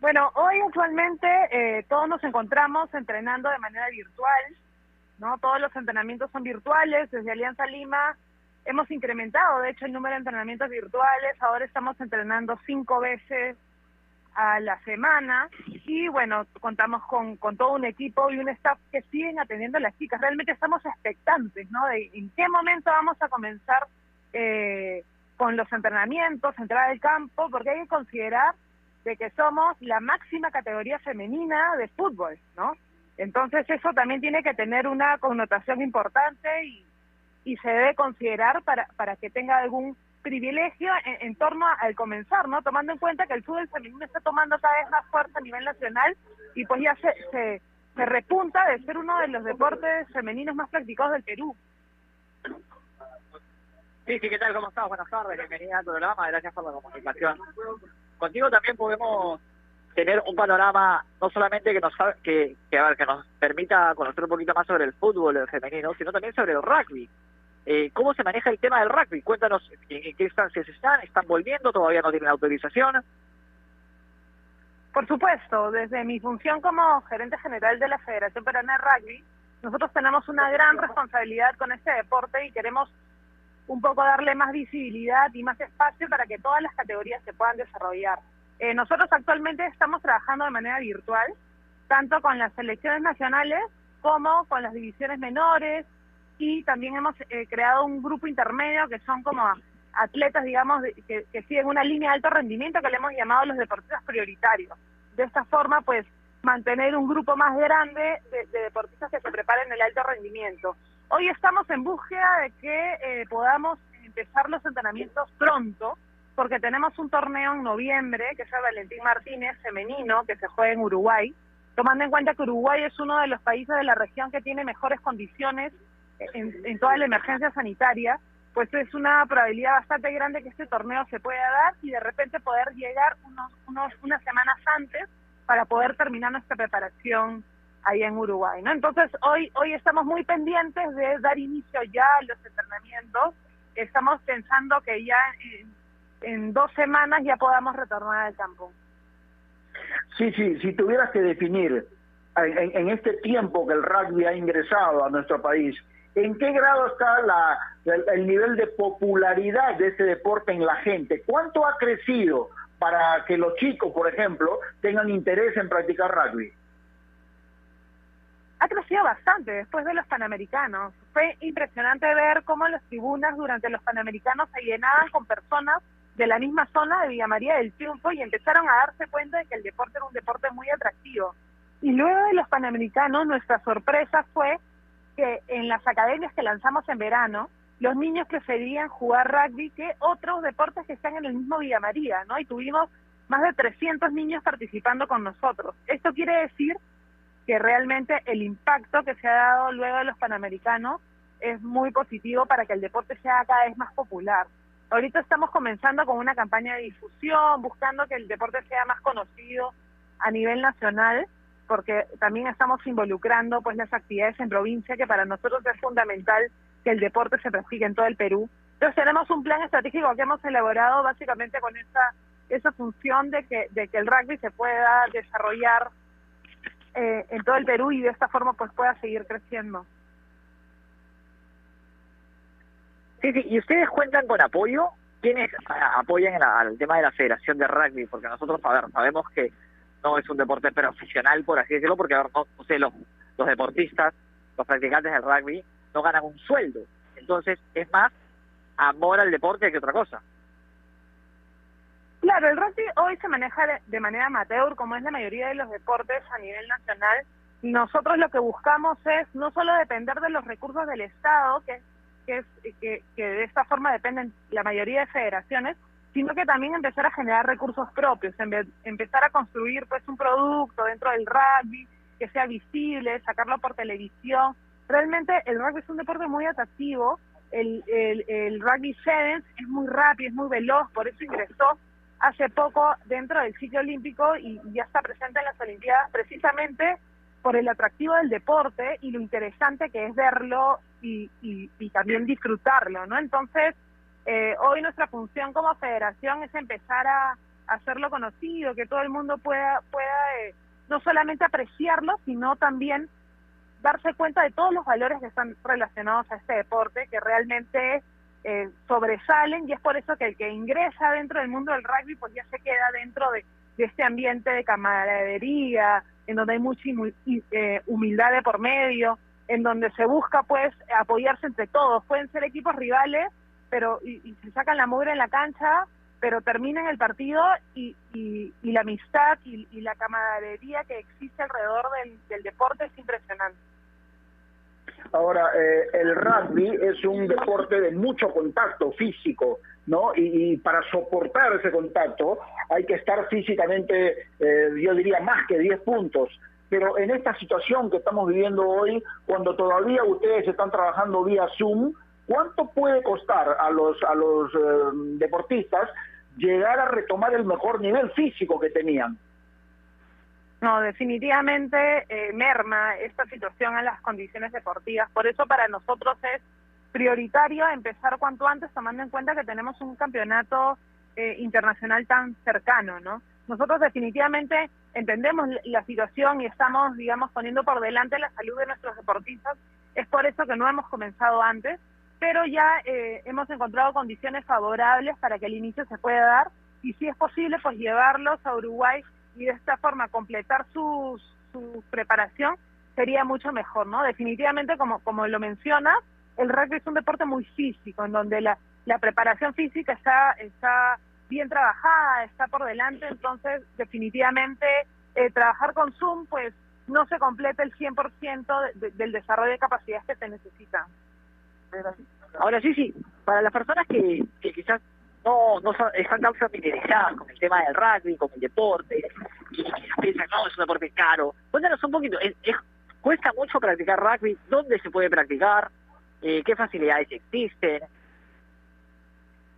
Bueno, hoy actualmente eh, todos nos encontramos entrenando de manera virtual, ¿no? Todos los entrenamientos son virtuales, desde Alianza Lima hemos incrementado, de hecho, el número de entrenamientos virtuales, ahora estamos entrenando cinco veces a la semana y bueno, contamos con, con todo un equipo y un staff que siguen atendiendo a las chicas. Realmente estamos expectantes, ¿no? De en qué momento vamos a comenzar eh, con los entrenamientos, entrar al campo, porque hay que considerar de que somos la máxima categoría femenina de fútbol, ¿no? Entonces eso también tiene que tener una connotación importante y, y se debe considerar para, para que tenga algún privilegio en, en, torno al comenzar, ¿no? Tomando en cuenta que el fútbol femenino está tomando cada vez más fuerza a nivel nacional y pues ya se, se, repunta de ser uno de los deportes femeninos más practicados del Perú. Sí, sí, ¿qué tal? ¿Cómo estás? Buenas tardes, bienvenida al programa, gracias por la comunicación. Contigo también podemos tener un panorama no solamente que nos que, que, a ver, que nos permita conocer un poquito más sobre el fútbol femenino, sino también sobre el rugby. Eh, ¿Cómo se maneja el tema del rugby? Cuéntanos en, en qué instancias están, están volviendo, todavía no tienen autorización. Por supuesto, desde mi función como gerente general de la Federación Peruana de Rugby, nosotros tenemos una gran responsabilidad con este deporte y queremos un poco darle más visibilidad y más espacio para que todas las categorías se puedan desarrollar. Eh, nosotros actualmente estamos trabajando de manera virtual, tanto con las selecciones nacionales como con las divisiones menores y también hemos eh, creado un grupo intermedio que son como atletas, digamos, que, que siguen una línea de alto rendimiento que le hemos llamado los deportistas prioritarios. De esta forma, pues, mantener un grupo más grande de, de deportistas que se preparen en el alto rendimiento. Hoy estamos en búsqueda de que eh, podamos empezar los entrenamientos pronto, porque tenemos un torneo en noviembre, que es el Valentín Martínez femenino, que se juega en Uruguay, tomando en cuenta que Uruguay es uno de los países de la región que tiene mejores condiciones en, toda la emergencia sanitaria, pues es una probabilidad bastante grande que este torneo se pueda dar y de repente poder llegar unos, unos unas semanas antes para poder terminar nuestra preparación ahí en Uruguay, ¿no? Entonces hoy hoy estamos muy pendientes de dar inicio ya a los entrenamientos. Estamos pensando que ya en, en dos semanas ya podamos retornar al campo. Sí, sí, si tuvieras que definir en, en, este tiempo que el rugby ha ingresado a nuestro país, ¿en qué grado está la, el, el, nivel de popularidad de este deporte en la gente? ¿Cuánto ha crecido para que los chicos, por ejemplo, tengan interés en practicar rugby? Ha crecido bastante después de los Panamericanos. Fue impresionante ver cómo las tribunas durante los Panamericanos se llenaban con personas de la misma zona de Villa María del Triunfo y empezaron a darse cuenta de que el deporte era un deporte muy atractivo. Y luego de los Panamericanos, nuestra sorpresa fue que en las academias que lanzamos en verano, los niños preferían jugar rugby que otros deportes que están en el mismo Villa María, ¿no? Y tuvimos más de 300 niños participando con nosotros. Esto quiere decir que realmente el impacto que se ha dado luego de los Panamericanos es muy positivo para que el deporte sea cada vez más popular. Ahorita estamos comenzando con una campaña de difusión, buscando que el deporte sea más conocido a nivel nacional, porque también estamos involucrando pues las actividades en provincia, que para nosotros es fundamental que el deporte se practique en todo el Perú. Entonces tenemos un plan estratégico que hemos elaborado básicamente con esa esa función de que de que el rugby se pueda desarrollar eh, en todo el Perú y de esta forma pues pueda seguir creciendo. Sí, sí, ¿y ustedes cuentan con apoyo? ¿Quiénes apoyan al tema de la Federación de Rugby? Porque nosotros, a ver, sabemos que no es un deporte profesional, por así decirlo, porque, a ver, no, los, los deportistas, los practicantes del rugby, no ganan un sueldo. Entonces, es más amor al deporte que otra cosa. Claro, el rugby hoy se maneja de, manera amateur, como es la mayoría de los deportes a nivel nacional. Nosotros lo que buscamos es no solo depender de los recursos del Estado, que, es, que, que de esta forma dependen la mayoría de federaciones, sino que también empezar a generar recursos propios, empezar a construir pues un producto dentro del rugby que sea visible, sacarlo por televisión. Realmente el rugby es un deporte muy atractivo, el, el, rugby sevens es muy rápido, es muy veloz, por eso ingresó hace poco dentro del sitio olímpico y ya está presente en las Olimpiadas precisamente por el atractivo del deporte y lo interesante que es verlo y, y, y también disfrutarlo, ¿no? Entonces, eh, hoy nuestra función como federación es empezar a, hacerlo conocido, que todo el mundo pueda, pueda eh, no solamente apreciarlo, sino también darse cuenta de todos los valores que están relacionados a este deporte, que realmente eh, sobresalen y es por eso que el que ingresa dentro del mundo del rugby pues ya se queda dentro de, de este ambiente de camaradería, en donde hay mucha eh, humildad de por medio, en donde se busca pues apoyarse entre todos, pueden ser equipos rivales, pero y, y se sacan la mugre en la cancha, pero terminan el partido y, y, y la amistad y, la camaradería que existe alrededor del, del deporte es impresionante. Ahora, eh, el rugby es un deporte de mucho contacto físico, ¿no? Y, y, para soportar ese contacto hay que estar físicamente, eh, yo diría, más que 10 puntos. Pero en esta situación que estamos viviendo hoy, cuando todavía ustedes están trabajando vía Zoom, ¿cuánto puede costar a los, a los eh, deportistas llegar a retomar el mejor nivel físico que tenían? No, definitivamente eh, merma esta situación a las condiciones deportivas. Por eso para nosotros es prioritario empezar cuanto antes, tomando en cuenta que tenemos un campeonato eh, internacional tan cercano, ¿no? Nosotros definitivamente entendemos la situación y estamos, digamos, poniendo por delante la salud de nuestros deportistas. Es por eso que no hemos comenzado antes, pero ya eh, hemos encontrado condiciones favorables para que el inicio se pueda dar y si es posible, pues llevarlos a Uruguay y de esta forma completar su, su preparación sería mucho mejor, ¿no? Definitivamente, como, lo menciona, el rugby es un deporte muy físico, en donde la, la preparación física está, está bien trabajada, está por delante, entonces definitivamente eh, trabajar con Zoom, pues no se completa el 100% de, de, del desarrollo de capacidades que se necesitan. Ahora sí, sí, para las personas que, quizás no, no son, están tan familiarizadas con el tema del rugby, con el deporte, y piensan, no, es un deporte caro. Cuéntanos un poquito, ¿es, es, ¿cuesta mucho practicar rugby? ¿Dónde se puede practicar? Eh, ¿Qué facilidades existen?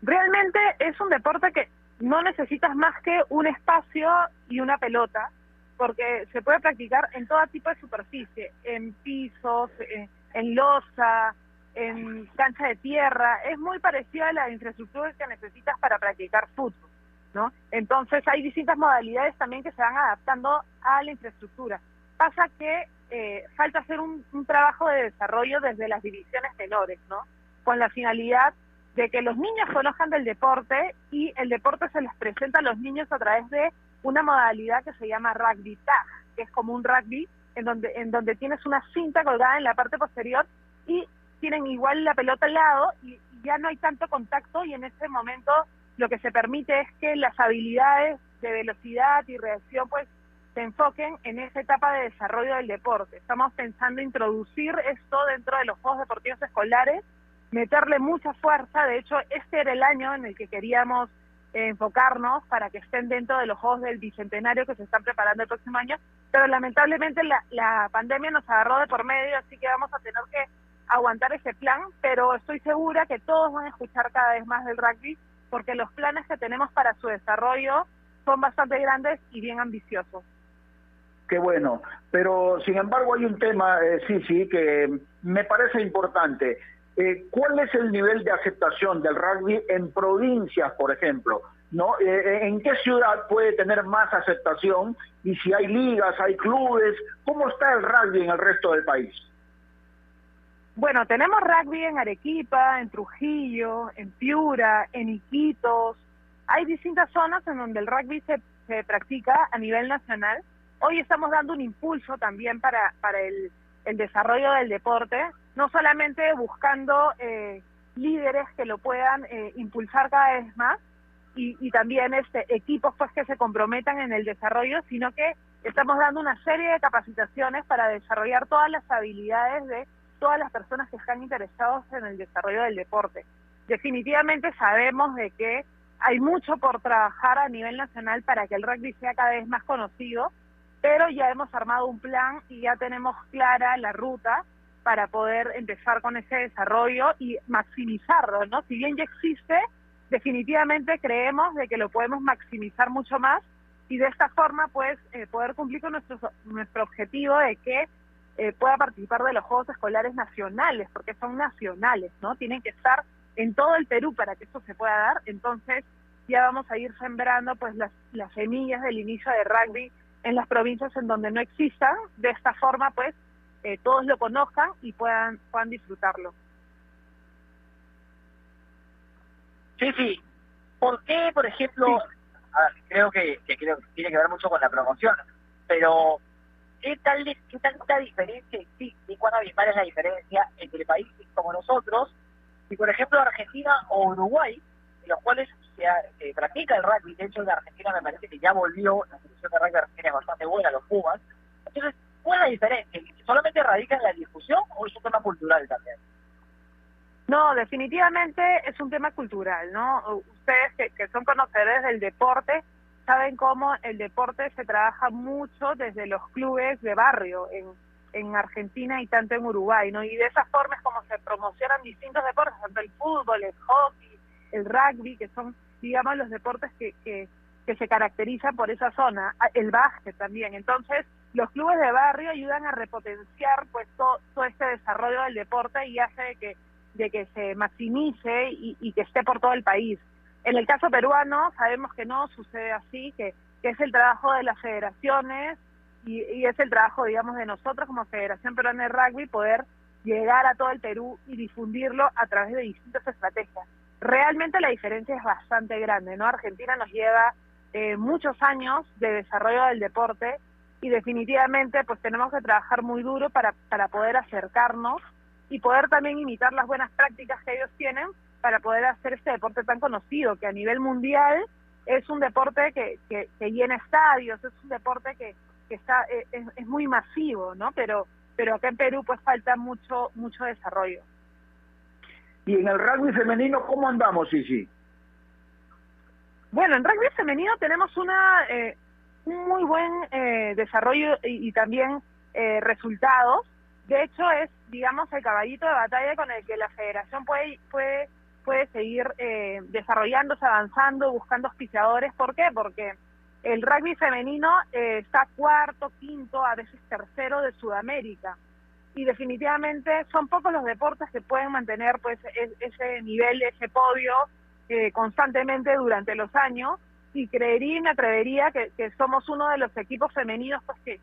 realmente es un deporte que no necesitas más que un espacio y una pelota, porque se puede practicar en todo tipo de superficie, en pisos, en, en losa, en cancha de tierra, es muy parecido a la infraestructura que necesitas para practicar fútbol, ¿no? Entonces hay distintas modalidades también que se van adaptando a la infraestructura. Pasa que eh, falta hacer un, un trabajo de desarrollo desde las divisiones menores, ¿no? Con la finalidad de que los niños conozcan del deporte y el deporte se les presenta a los niños a través de una modalidad que se llama rugby tag, que es como un rugby en donde en donde tienes una cinta colgada en la parte posterior y tienen igual la pelota al lado y ya no hay tanto contacto y en ese momento lo que se permite es que las habilidades de velocidad y reacción pues se enfoquen en esa etapa de desarrollo del deporte. Estamos pensando introducir esto dentro de los Juegos Deportivos Escolares, meterle mucha fuerza, de hecho este era el año en el que queríamos enfocarnos para que estén dentro de los Juegos del Bicentenario que se están preparando el próximo año, pero lamentablemente la, la pandemia nos agarró de por medio, así que vamos a tener que aguantar ese plan, pero estoy segura que todos van a escuchar cada vez más del rugby porque los planes que tenemos para su desarrollo son bastante grandes y bien ambiciosos. Qué bueno, pero sin embargo hay un tema, eh, sí, sí, que me parece importante. Eh, ¿Cuál es el nivel de aceptación del rugby en provincias, por ejemplo? ¿No? Eh, eh, ¿En qué ciudad puede tener más aceptación? Y si hay ligas, hay clubes, ¿cómo está el rugby en el resto del país? Bueno, tenemos rugby en Arequipa, en Trujillo, en Piura, en Iquitos. Hay distintas zonas en donde el rugby se, se practica a nivel nacional. Hoy estamos dando un impulso también para, para el, el desarrollo del deporte, no solamente buscando eh, líderes que lo puedan eh, impulsar cada vez más y, y también este equipos pues que se comprometan en el desarrollo, sino que estamos dando una serie de capacitaciones para desarrollar todas las habilidades de todas las personas que están interesados en el desarrollo del deporte. Definitivamente sabemos de que hay mucho por trabajar a nivel nacional para que el rugby sea cada vez más conocido, pero ya hemos armado un plan y ya tenemos clara la ruta para poder empezar con ese desarrollo y maximizarlo, ¿no? Si bien ya existe, definitivamente creemos de que lo podemos maximizar mucho más y de esta forma pues eh, poder cumplir con nuestro, nuestro objetivo de que eh, pueda participar de los Juegos Escolares Nacionales, porque son nacionales, ¿no? Tienen que estar en todo el Perú para que esto se pueda dar, entonces ya vamos a ir sembrando pues las, las semillas del inicio de rugby en las provincias en donde no existan, de esta forma pues eh, todos lo conozcan y puedan, puedan disfrutarlo. Sí, sí. ¿Por qué, por ejemplo, a ver, creo que, que creo que tiene que ver mucho con la promoción, pero ¿qué tal qué tanta diferencia existe cuán abismal es la diferencia entre países como nosotros y, por ejemplo, Argentina o Uruguay, en los cuales se, se practica el rugby? De hecho, en Argentina me parece que ya volvió, la selección de rugby argentina es bastante buena, los Pumas. Entonces, ¿cuál es la diferencia? ¿Solamente radica en la discusión o es un tema cultural también? No, definitivamente es un tema cultural, ¿no? Ustedes que, que son conocedores del deporte saben cómo el deporte se trabaja mucho desde los clubes de barrio en, en Argentina y tanto en Uruguay, ¿no? Y de esa forma es como se promocionan distintos deportes, tanto el fútbol, el hockey, el rugby, que son, digamos, los deportes que, que, que se caracterizan por esa zona, el básquet también. Entonces, los clubes de barrio ayudan a repotenciar pues todo, todo este desarrollo del deporte y hace que de que se maximice y, y, que esté por todo el país. En el caso peruano sabemos que no sucede así, que, que es el trabajo de las federaciones y, y, es el trabajo, digamos, de nosotros como Federación Peruana de Rugby poder llegar a todo el Perú y difundirlo a través de distintas estrategias. Realmente la diferencia es bastante grande, ¿no? Argentina nos lleva eh, muchos años de desarrollo del deporte y definitivamente pues tenemos que trabajar muy duro para, para poder acercarnos y poder también imitar las buenas prácticas que ellos tienen para poder hacer este deporte tan conocido, que a nivel mundial es un deporte que, que, que llena estadios, es un deporte que, que está es, es, muy masivo, ¿no? Pero pero acá en Perú pues falta mucho mucho desarrollo. Y en el rugby femenino, ¿cómo andamos, Sisi? Bueno, en rugby femenino tenemos una eh, un muy buen eh, desarrollo y, y también eh, resultados. De hecho, es, digamos, el caballito de batalla con el que la federación puede, puede, puede seguir eh, desarrollándose, avanzando, buscando auspiciadores. ¿Por qué? Porque el rugby femenino eh, está cuarto, quinto, a veces tercero de Sudamérica. Y definitivamente son pocos los deportes que pueden mantener pues ese nivel, ese podio eh, constantemente durante los años. Y creería y me atrevería que, que somos uno de los equipos femeninos pues que,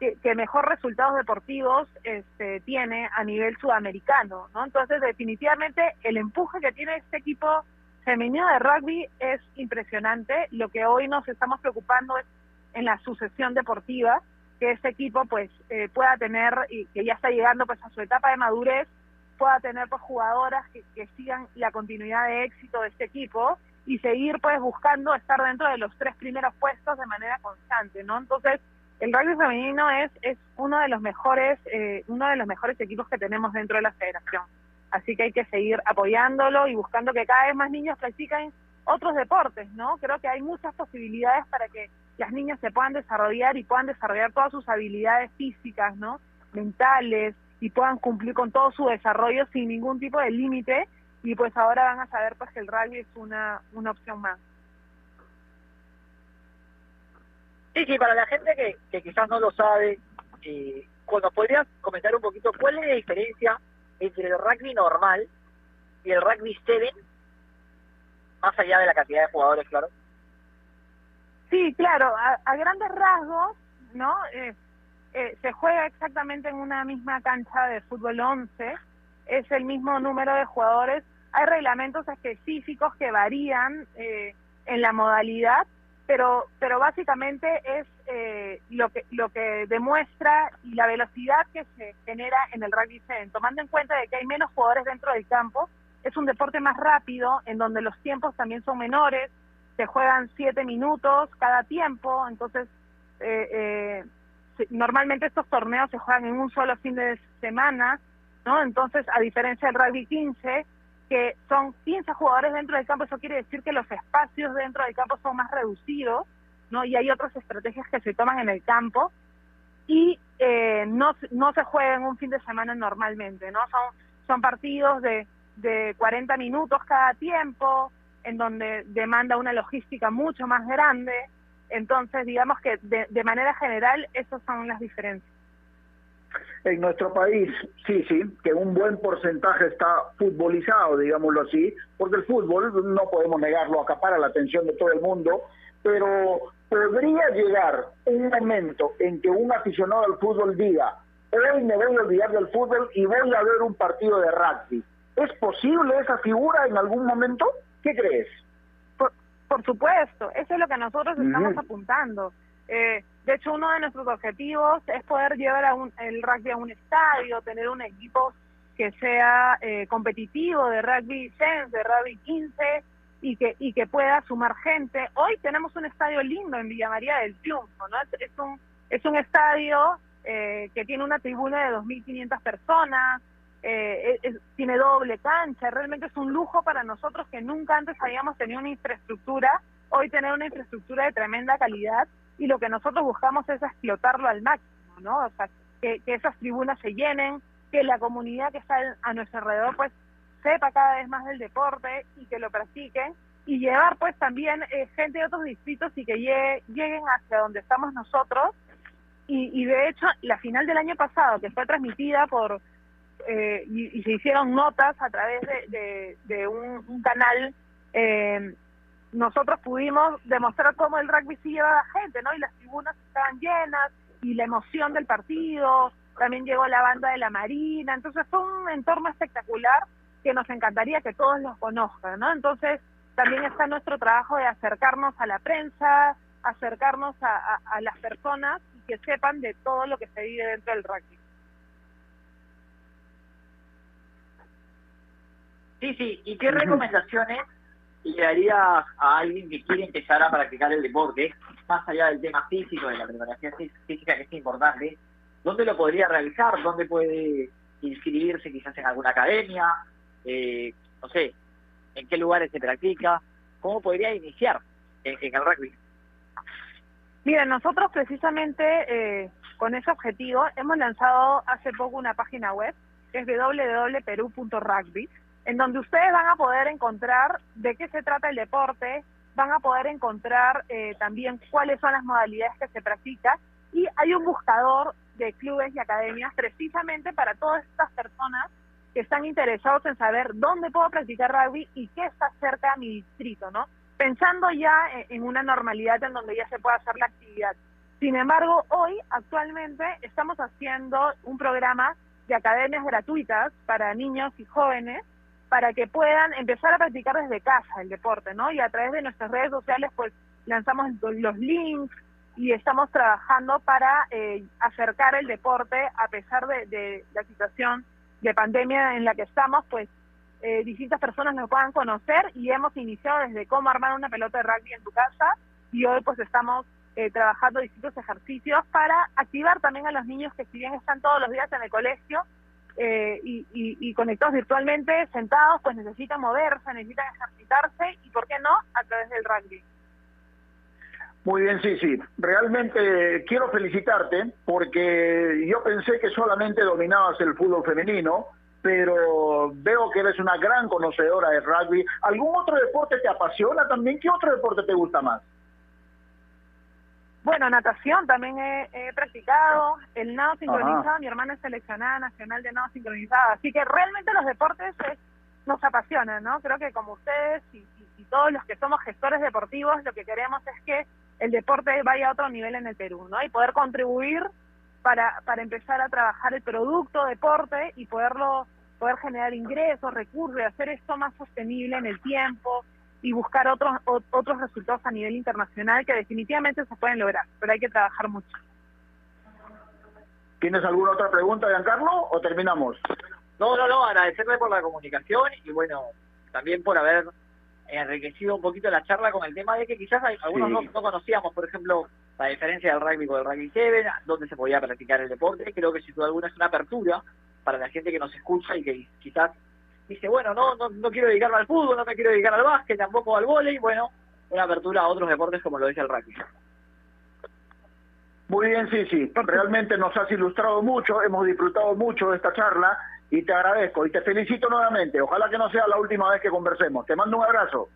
que, mejor resultados deportivos este, tiene a nivel sudamericano, ¿no? Entonces, definitivamente, el empuje que tiene este equipo femenino de rugby es impresionante. Lo que hoy nos estamos preocupando es en la sucesión deportiva, que este equipo pues eh, pueda tener, y que ya está llegando pues a su etapa de madurez, pueda tener pues jugadoras que, que sigan la continuidad de éxito de este equipo y seguir pues buscando estar dentro de los tres primeros puestos de manera constante, ¿no? Entonces, el rugby femenino es es uno de los mejores eh, uno de los mejores equipos que tenemos dentro de la federación. Así que hay que seguir apoyándolo y buscando que cada vez más niños practiquen otros deportes no creo que hay muchas posibilidades para que las niñas se puedan desarrollar y puedan desarrollar todas sus habilidades físicas no mentales y puedan cumplir con todo su desarrollo sin ningún tipo de límite. Y pues ahora van a saber pues que el rugby es una una opción más Sí, sí, para la gente que, que quizás no lo sabe, eh, cuando podrías comentar un poquito cuál es la diferencia entre el rugby normal y el rugby 7, más allá de la cantidad de jugadores, claro. Sí, claro, a, a grandes rasgos, ¿no? Eh, se juega exactamente en una misma cancha de fútbol 11, es el mismo número de jugadores, hay reglamentos específicos que varían eh, en la modalidad, pero pero básicamente es eh, lo que lo que demuestra y la velocidad que se genera en el rugby 7, tomando en cuenta de que hay menos jugadores dentro del campo, es un deporte más rápido, en donde los tiempos también son menores, se juegan siete minutos cada tiempo, entonces eh, eh, normalmente estos torneos se juegan en un solo fin de semana, ¿no? Entonces, a diferencia del rugby 15, que son 15 jugadores dentro del campo, eso quiere decir que los espacios dentro del campo son más reducidos, ¿no? Y hay otras estrategias que se toman en el campo y eh, no, no se juega en un fin de semana normalmente, ¿no? Son, son partidos de, de 40 minutos cada tiempo, en donde demanda una logística mucho más grande. Entonces, digamos que de, de manera general, esas son las diferencias. En nuestro país, sí, sí, que un buen porcentaje está futbolizado, digámoslo así, porque el fútbol, no podemos negarlo, acapara la atención de todo el mundo, pero podría llegar un momento en que un aficionado al fútbol diga, hoy me voy a olvidar del fútbol y voy a ver un partido de rugby. ¿Es posible esa figura en algún momento? ¿Qué crees? Por, por supuesto, eso es lo que nosotros estamos apuntando. Eh, de hecho, uno de nuestros objetivos es poder llevar a un- el rugby a un estadio, tener un equipo que sea eh, competitivo de rugby 10, de rugby 15 y que y que pueda sumar gente. Hoy tenemos un estadio lindo en Villa María del Triunfo, ¿no? Es, un es un estadio eh, que tiene una tribuna de 2.500 personas, eh, tiene doble cancha, realmente es un lujo para nosotros que nunca antes habíamos tenido una infraestructura, hoy tener una infraestructura de tremenda calidad y lo que nosotros buscamos es explotarlo al máximo, ¿no? O sea, que, esas tribunas se llenen, que la comunidad que está a nuestro alrededor pues sepa cada vez más del deporte y que lo practiquen y llevar pues también eh, gente de otros distritos y que llegue- lleguen hacia donde estamos nosotros y, y de hecho la final del año pasado que fue transmitida por eh, y, y se hicieron notas a través de, de- de un, un canal eh, nosotros pudimos demostrar cómo el rugby sí llevaba gente, ¿no? Y las tribunas estaban llenas y la emoción del partido, también llegó la banda de la Marina, entonces fue un entorno espectacular que nos encantaría que todos los conozcan, ¿no? Entonces también está nuestro trabajo de acercarnos a la prensa, acercarnos a, a- a las personas y que sepan de todo lo que se vive dentro del rugby. Sí, sí. ¿Y qué recomendaciones le darías a alguien que quiere empezar a practicar el deporte, más allá del tema físico, de la preparación fí- física que es importante? ¿Dónde lo podría realizar? ¿Dónde puede inscribirse quizás en alguna academia? Eh, no sé, ¿en qué lugares se practica? ¿Cómo podría iniciar en, en el rugby? Mira, nosotros precisamente eh, con ese objetivo hemos lanzado hace poco una página web que es www.peru.rugby en donde ustedes van a poder encontrar de qué se trata el deporte, van a poder encontrar eh, también cuáles son las modalidades que se practican y hay un buscador de clubes y academias precisamente para todas estas personas que están interesados en saber dónde puedo practicar rugby y qué está cerca de mi distrito, ¿no? Pensando ya en una normalidad en donde ya se pueda hacer la actividad. Sin embargo, hoy, actualmente, estamos haciendo un programa de academias gratuitas para niños y jóvenes para que puedan empezar a practicar desde casa el deporte, ¿no? Y a través de nuestras redes sociales, pues, lanzamos los links y estamos trabajando para eh, acercar el deporte a pesar de, la situación de pandemia en la que estamos, pues eh, distintas personas nos puedan conocer y hemos iniciado desde cómo armar una pelota de rugby en tu casa y hoy pues estamos eh, trabajando distintos ejercicios para activar también a los niños que si bien están todos los días en el colegio eh, y, y, conectados virtualmente, sentados, pues necesitan moverse, necesitan ejercitarse y por qué no, a través del rugby. Muy bien, sí, sí. Realmente quiero felicitarte porque yo pensé que solamente dominabas el fútbol femenino, pero veo que eres una gran conocedora de rugby. ¿Algún otro deporte te apasiona también? ¿Qué otro deporte te gusta más? Bueno, natación también he, practicado, el nado sincronizado, mi hermana es seleccionada nacional de nado sincronizado, así que realmente los deportes nos apasionan, ¿no? Creo que como ustedes y todos los que somos gestores deportivos, lo que queremos es que el deporte vaya a otro nivel en el Perú, ¿no? Y poder contribuir para, para empezar a trabajar el producto deporte y poderlo poder generar ingresos, recursos y hacer esto más sostenible en el tiempo y buscar otros otros resultados a nivel internacional que definitivamente se pueden lograr, pero hay que trabajar mucho. ¿Tienes alguna otra pregunta, Giancarlo, o terminamos? No, no, no, agradecerle por la comunicación y bueno, también por haber enriquecido un poquito la charla con el tema de que quizás algunos no, conocíamos, por ejemplo, la diferencia del rugby con el rugby 7, dónde se podía practicar el deporte. Creo que sin duda alguna es una apertura para la gente que nos escucha y que quizás dice, bueno, no, no, no quiero dedicarme al fútbol, no me quiero dedicar al básquet, tampoco al vóley. Bueno, una apertura a otros deportes como lo dice el rugby. Muy bien, sí, sí. Realmente nos has ilustrado mucho, hemos disfrutado mucho de esta charla y te agradezco y te felicito nuevamente. Ojalá que no sea la última vez que conversemos. Te mando un abrazo.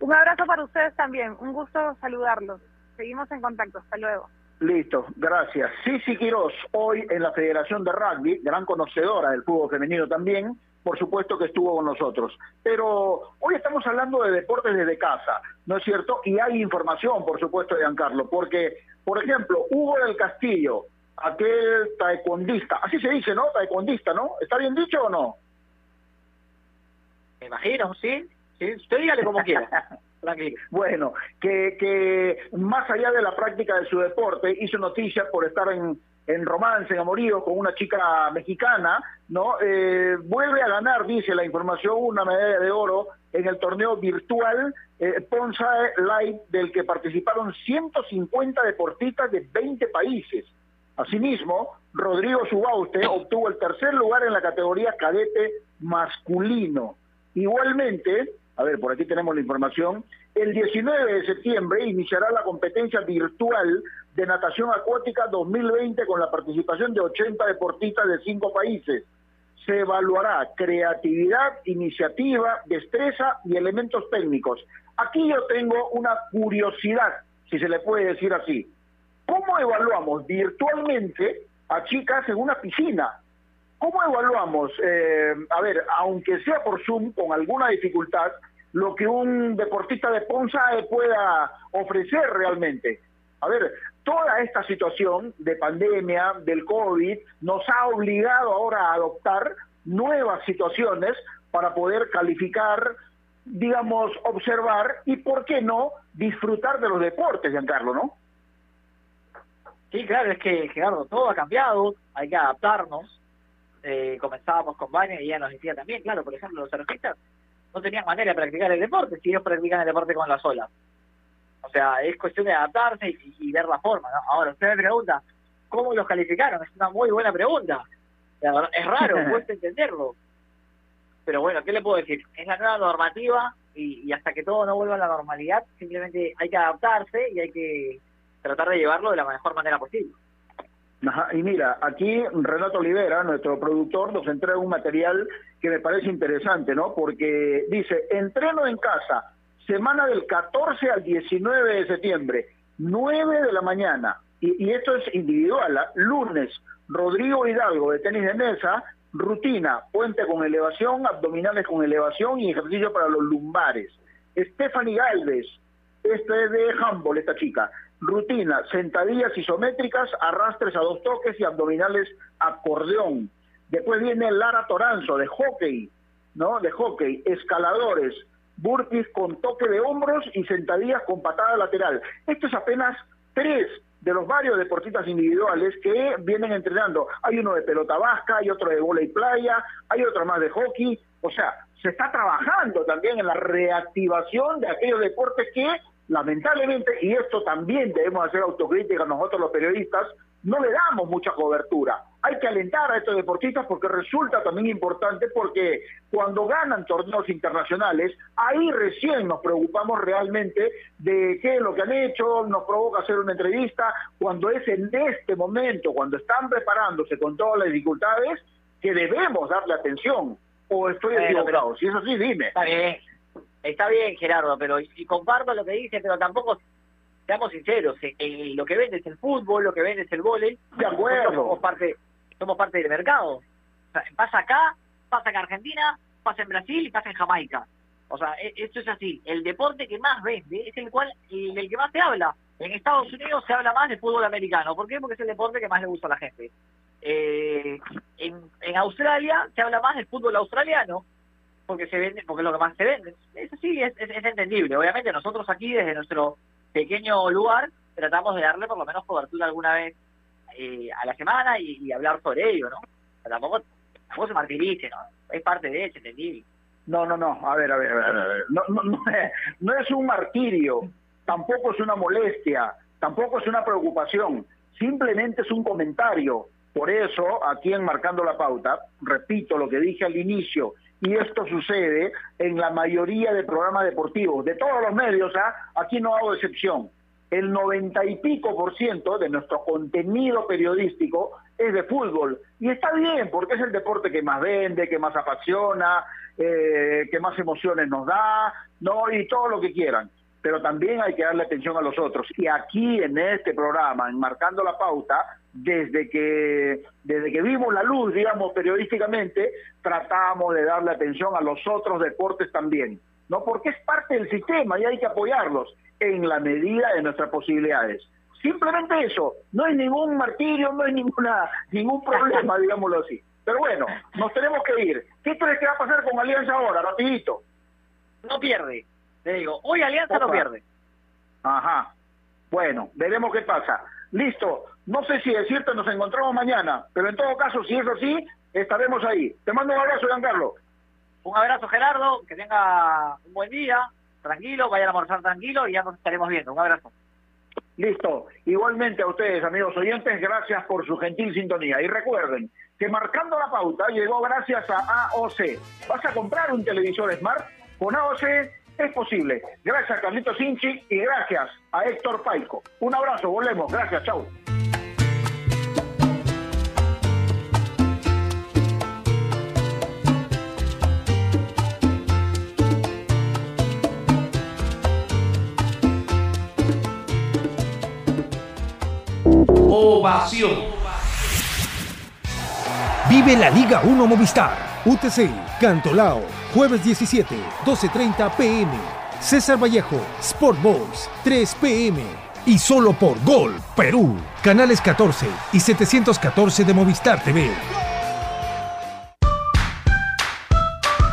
Un abrazo para ustedes también. Un gusto saludarlos. Seguimos en contacto. Hasta luego. Listo, gracias. Sisi Quiroz, hoy en la Federación de Rugby, gran conocedora del fútbol femenino también, por supuesto que estuvo con nosotros. Pero hoy estamos hablando de deportes desde casa, ¿no es cierto? Y hay información, por supuesto, de Giancarlo, porque, por ejemplo, Hugo del Castillo, aquel taekwondista, así se dice, ¿no? Taekwondista, ¿no? ¿Está bien dicho o no? Me imagino, sí. sí. Usted dígale como quiera. [LAUGHS] bueno, que, que más allá de la práctica de su deporte, hizo noticias por estar en, en romance, en amorío con una chica mexicana, ¿no? Eh, vuelve a ganar, dice la información, una medalla de oro en el torneo virtual eh, Ponza Live, del que participaron 150 deportistas de 20 países. Asimismo, Rodrigo Subauste obtuvo el tercer lugar en la categoría cadete masculino. Igualmente, a ver, por aquí tenemos la información, el 19 de septiembre iniciará la competencia virtual de natación acuática 2020 con la participación de 80 deportistas de cinco países. Se evaluará creatividad, iniciativa, destreza y elementos técnicos. Aquí yo tengo una curiosidad, si se le puede decir así. ¿Cómo evaluamos virtualmente a chicas en una piscina? ¿Cómo evaluamos, eh, a ver, aunque sea por Zoom, con alguna dificultad, lo que un deportista de Ponza pueda ofrecer realmente? A ver, toda esta situación de pandemia, del COVID, nos ha obligado ahora a adoptar nuevas situaciones para poder calificar, digamos, observar y, ¿por qué no?, disfrutar de los deportes, Giancarlo, ¿no? Sí, claro, es que Gerardo, todo ha cambiado, hay que adaptarnos. Eh, comenzábamos con Vania y ella nos decía también, claro, por ejemplo, los surfistas no tenían manera de practicar el deporte si ellos practican el deporte con las olas. O sea, es cuestión de adaptarse y, ver la forma. ¿no? Ahora, usted me pregunta, ¿cómo los calificaron? Es una muy buena pregunta. Es raro, [LAUGHS] cuesta entenderlo. Pero bueno, ¿qué le puedo decir? Es la nueva normativa y, y hasta que todo no vuelva a la normalidad, simplemente hay que adaptarse y hay que tratar de llevarlo de la mejor manera posible. Ajá, y mira, aquí Renato Olivera, nuestro productor, nos entrega un material que me parece interesante, ¿no? Porque dice, entreno en casa, semana del 14 al 19 de septiembre, 9 de la mañana, y, esto es individual, ¿ah? lunes, Rodrigo Hidalgo de tenis de mesa, rutina, puente con elevación, abdominales con elevación y ejercicio para los lumbares. Stephanie Galvez, esta es de handball, esta chica. Rutina, sentadillas isométricas, arrastres a dos toques y abdominales acordeón. Después viene Lara Toranzo, de hockey, ¿no? De hockey, escaladores, burpees con toque de hombros y sentadillas con patada lateral. Esto es apenas tres de los varios deportistas individuales que vienen entrenando. Hay uno de pelota vasca, hay otro de y playa, hay otro más de hockey. O sea, se está trabajando también en la reactivación de aquellos deportes que lamentablemente, y esto también debemos hacer autocrítica nosotros los periodistas, no le damos mucha cobertura. Hay que alentar a estos deportistas porque resulta también importante porque cuando ganan torneos internacionales, ahí recién nos preocupamos realmente de qué es lo que han hecho, nos provoca hacer una entrevista, cuando es en este momento, cuando están preparándose con todas las dificultades, que debemos darle atención. ¿O estoy equivocado? Si es así, dime. Está bien, está bien Gerardo, pero y, y comparto lo que dice, pero tampoco, seamos sinceros, eh, eh, lo que vende es el fútbol, lo que vende es el vóley. De acuerdo. Somos parte, somos parte del mercado. O sea, pasa acá, pasa en Argentina, pasa en Brasil y pasa en Jamaica. O sea, e- esto es así. El deporte que más vende es el cual el del que más se habla. En Estados Unidos se habla más de fútbol americano. ¿Por qué? Porque es el deporte que más le gusta a la gente. Eh, en, en Australia se habla más del fútbol australiano porque se vende, porque es lo que más se vende. Eso sí, es, es, entendible. Obviamente nosotros aquí desde nuestro pequeño lugar tratamos de darle por lo menos cobertura alguna vez eh, a la semana y, hablar sobre ello, ¿no? Tampoco, tampoco se martirice, ¿no? Es parte de eso, entendible. No, no, no, a ver, a ver, a ver, a ver. No, no, no, no es un martirio, tampoco es una molestia, tampoco es una preocupación, simplemente es un comentario. Por eso, aquí en Marcando la Pauta, repito lo que dije al inicio, y esto sucede en la mayoría de programas deportivos, de todos los medios, ¿ah? aquí no hago excepción. El noventa y pico por ciento de nuestro contenido periodístico es de fútbol. Y está bien, porque es el deporte que más vende, que más apasiona, eh, que más emociones nos da, ¿no? Y todo lo que quieran. Pero también hay que darle atención a los otros. Y aquí en este programa, en Marcando la Pauta, desde que, desde que vimos la luz, digamos, periodísticamente, tratamos de darle atención a los otros deportes también. ¿no? Porque es parte del sistema y hay que apoyarlos en la medida de nuestras posibilidades. Simplemente eso, no es ningún martirio, no es ninguna ningún problema, [LAUGHS] digámoslo así. Pero bueno, nos tenemos que ir. ¿Qué crees que va a pasar con Alianza ahora, rapidito? No pierde, te digo. Hoy Alianza no pierde. Ajá. Bueno, veremos qué pasa. Listo. No sé si decirte nos encontramos mañana, pero en todo caso, si es así, estaremos ahí. Te mando un abrazo, Giancarlo. Un abrazo Gerardo, que tenga un buen día, tranquilo, vayan a almorzar tranquilo y ya nos estaremos viendo. Un abrazo. Listo. Igualmente a ustedes, amigos oyentes, gracias por su gentil sintonía. Y recuerden que marcando la pauta llegó gracias a AOC. ¿Vas a comprar un televisor Smart? Con AOC es posible. Gracias a Carlitos Inchi y gracias a Héctor Paico. Un abrazo, volvemos. Gracias, chau. Ovación. Vive la Liga 1 Movistar. UTC, Cantolao, jueves 17, 12.30 pm. César Vallejo, Sport Boys, 3 pm. Y solo por Gol, Perú. Canales 14 y 714 de Movistar TV.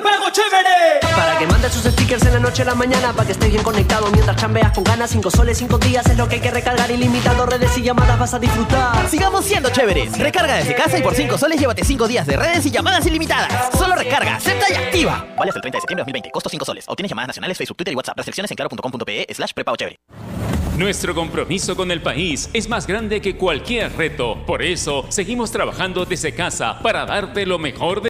¡Prepago chévere! Para que mande sus stickers en la noche a la mañana para que estés bien conectado mientras chambeas con ganas. 5 soles, 5 días es lo que hay que recargar ilimitado. Redes y llamadas vas a disfrutar. Sigamos siendo chéveres. Recarga desde casa y por 5 soles llévate 5 días de redes y llamadas ilimitadas. Solo recarga, acepta y activa. Vale hasta el 30 de septiembre de 2020. Costo 5 soles. Obtienes llamadas nacionales, Facebook, Twitter y WhatsApp. Restricciones en claro.com.pe slash prepago chévere. Nuestro compromiso con el país es más grande que cualquier reto. Por eso, seguimos trabajando desde casa para darte lo mejor de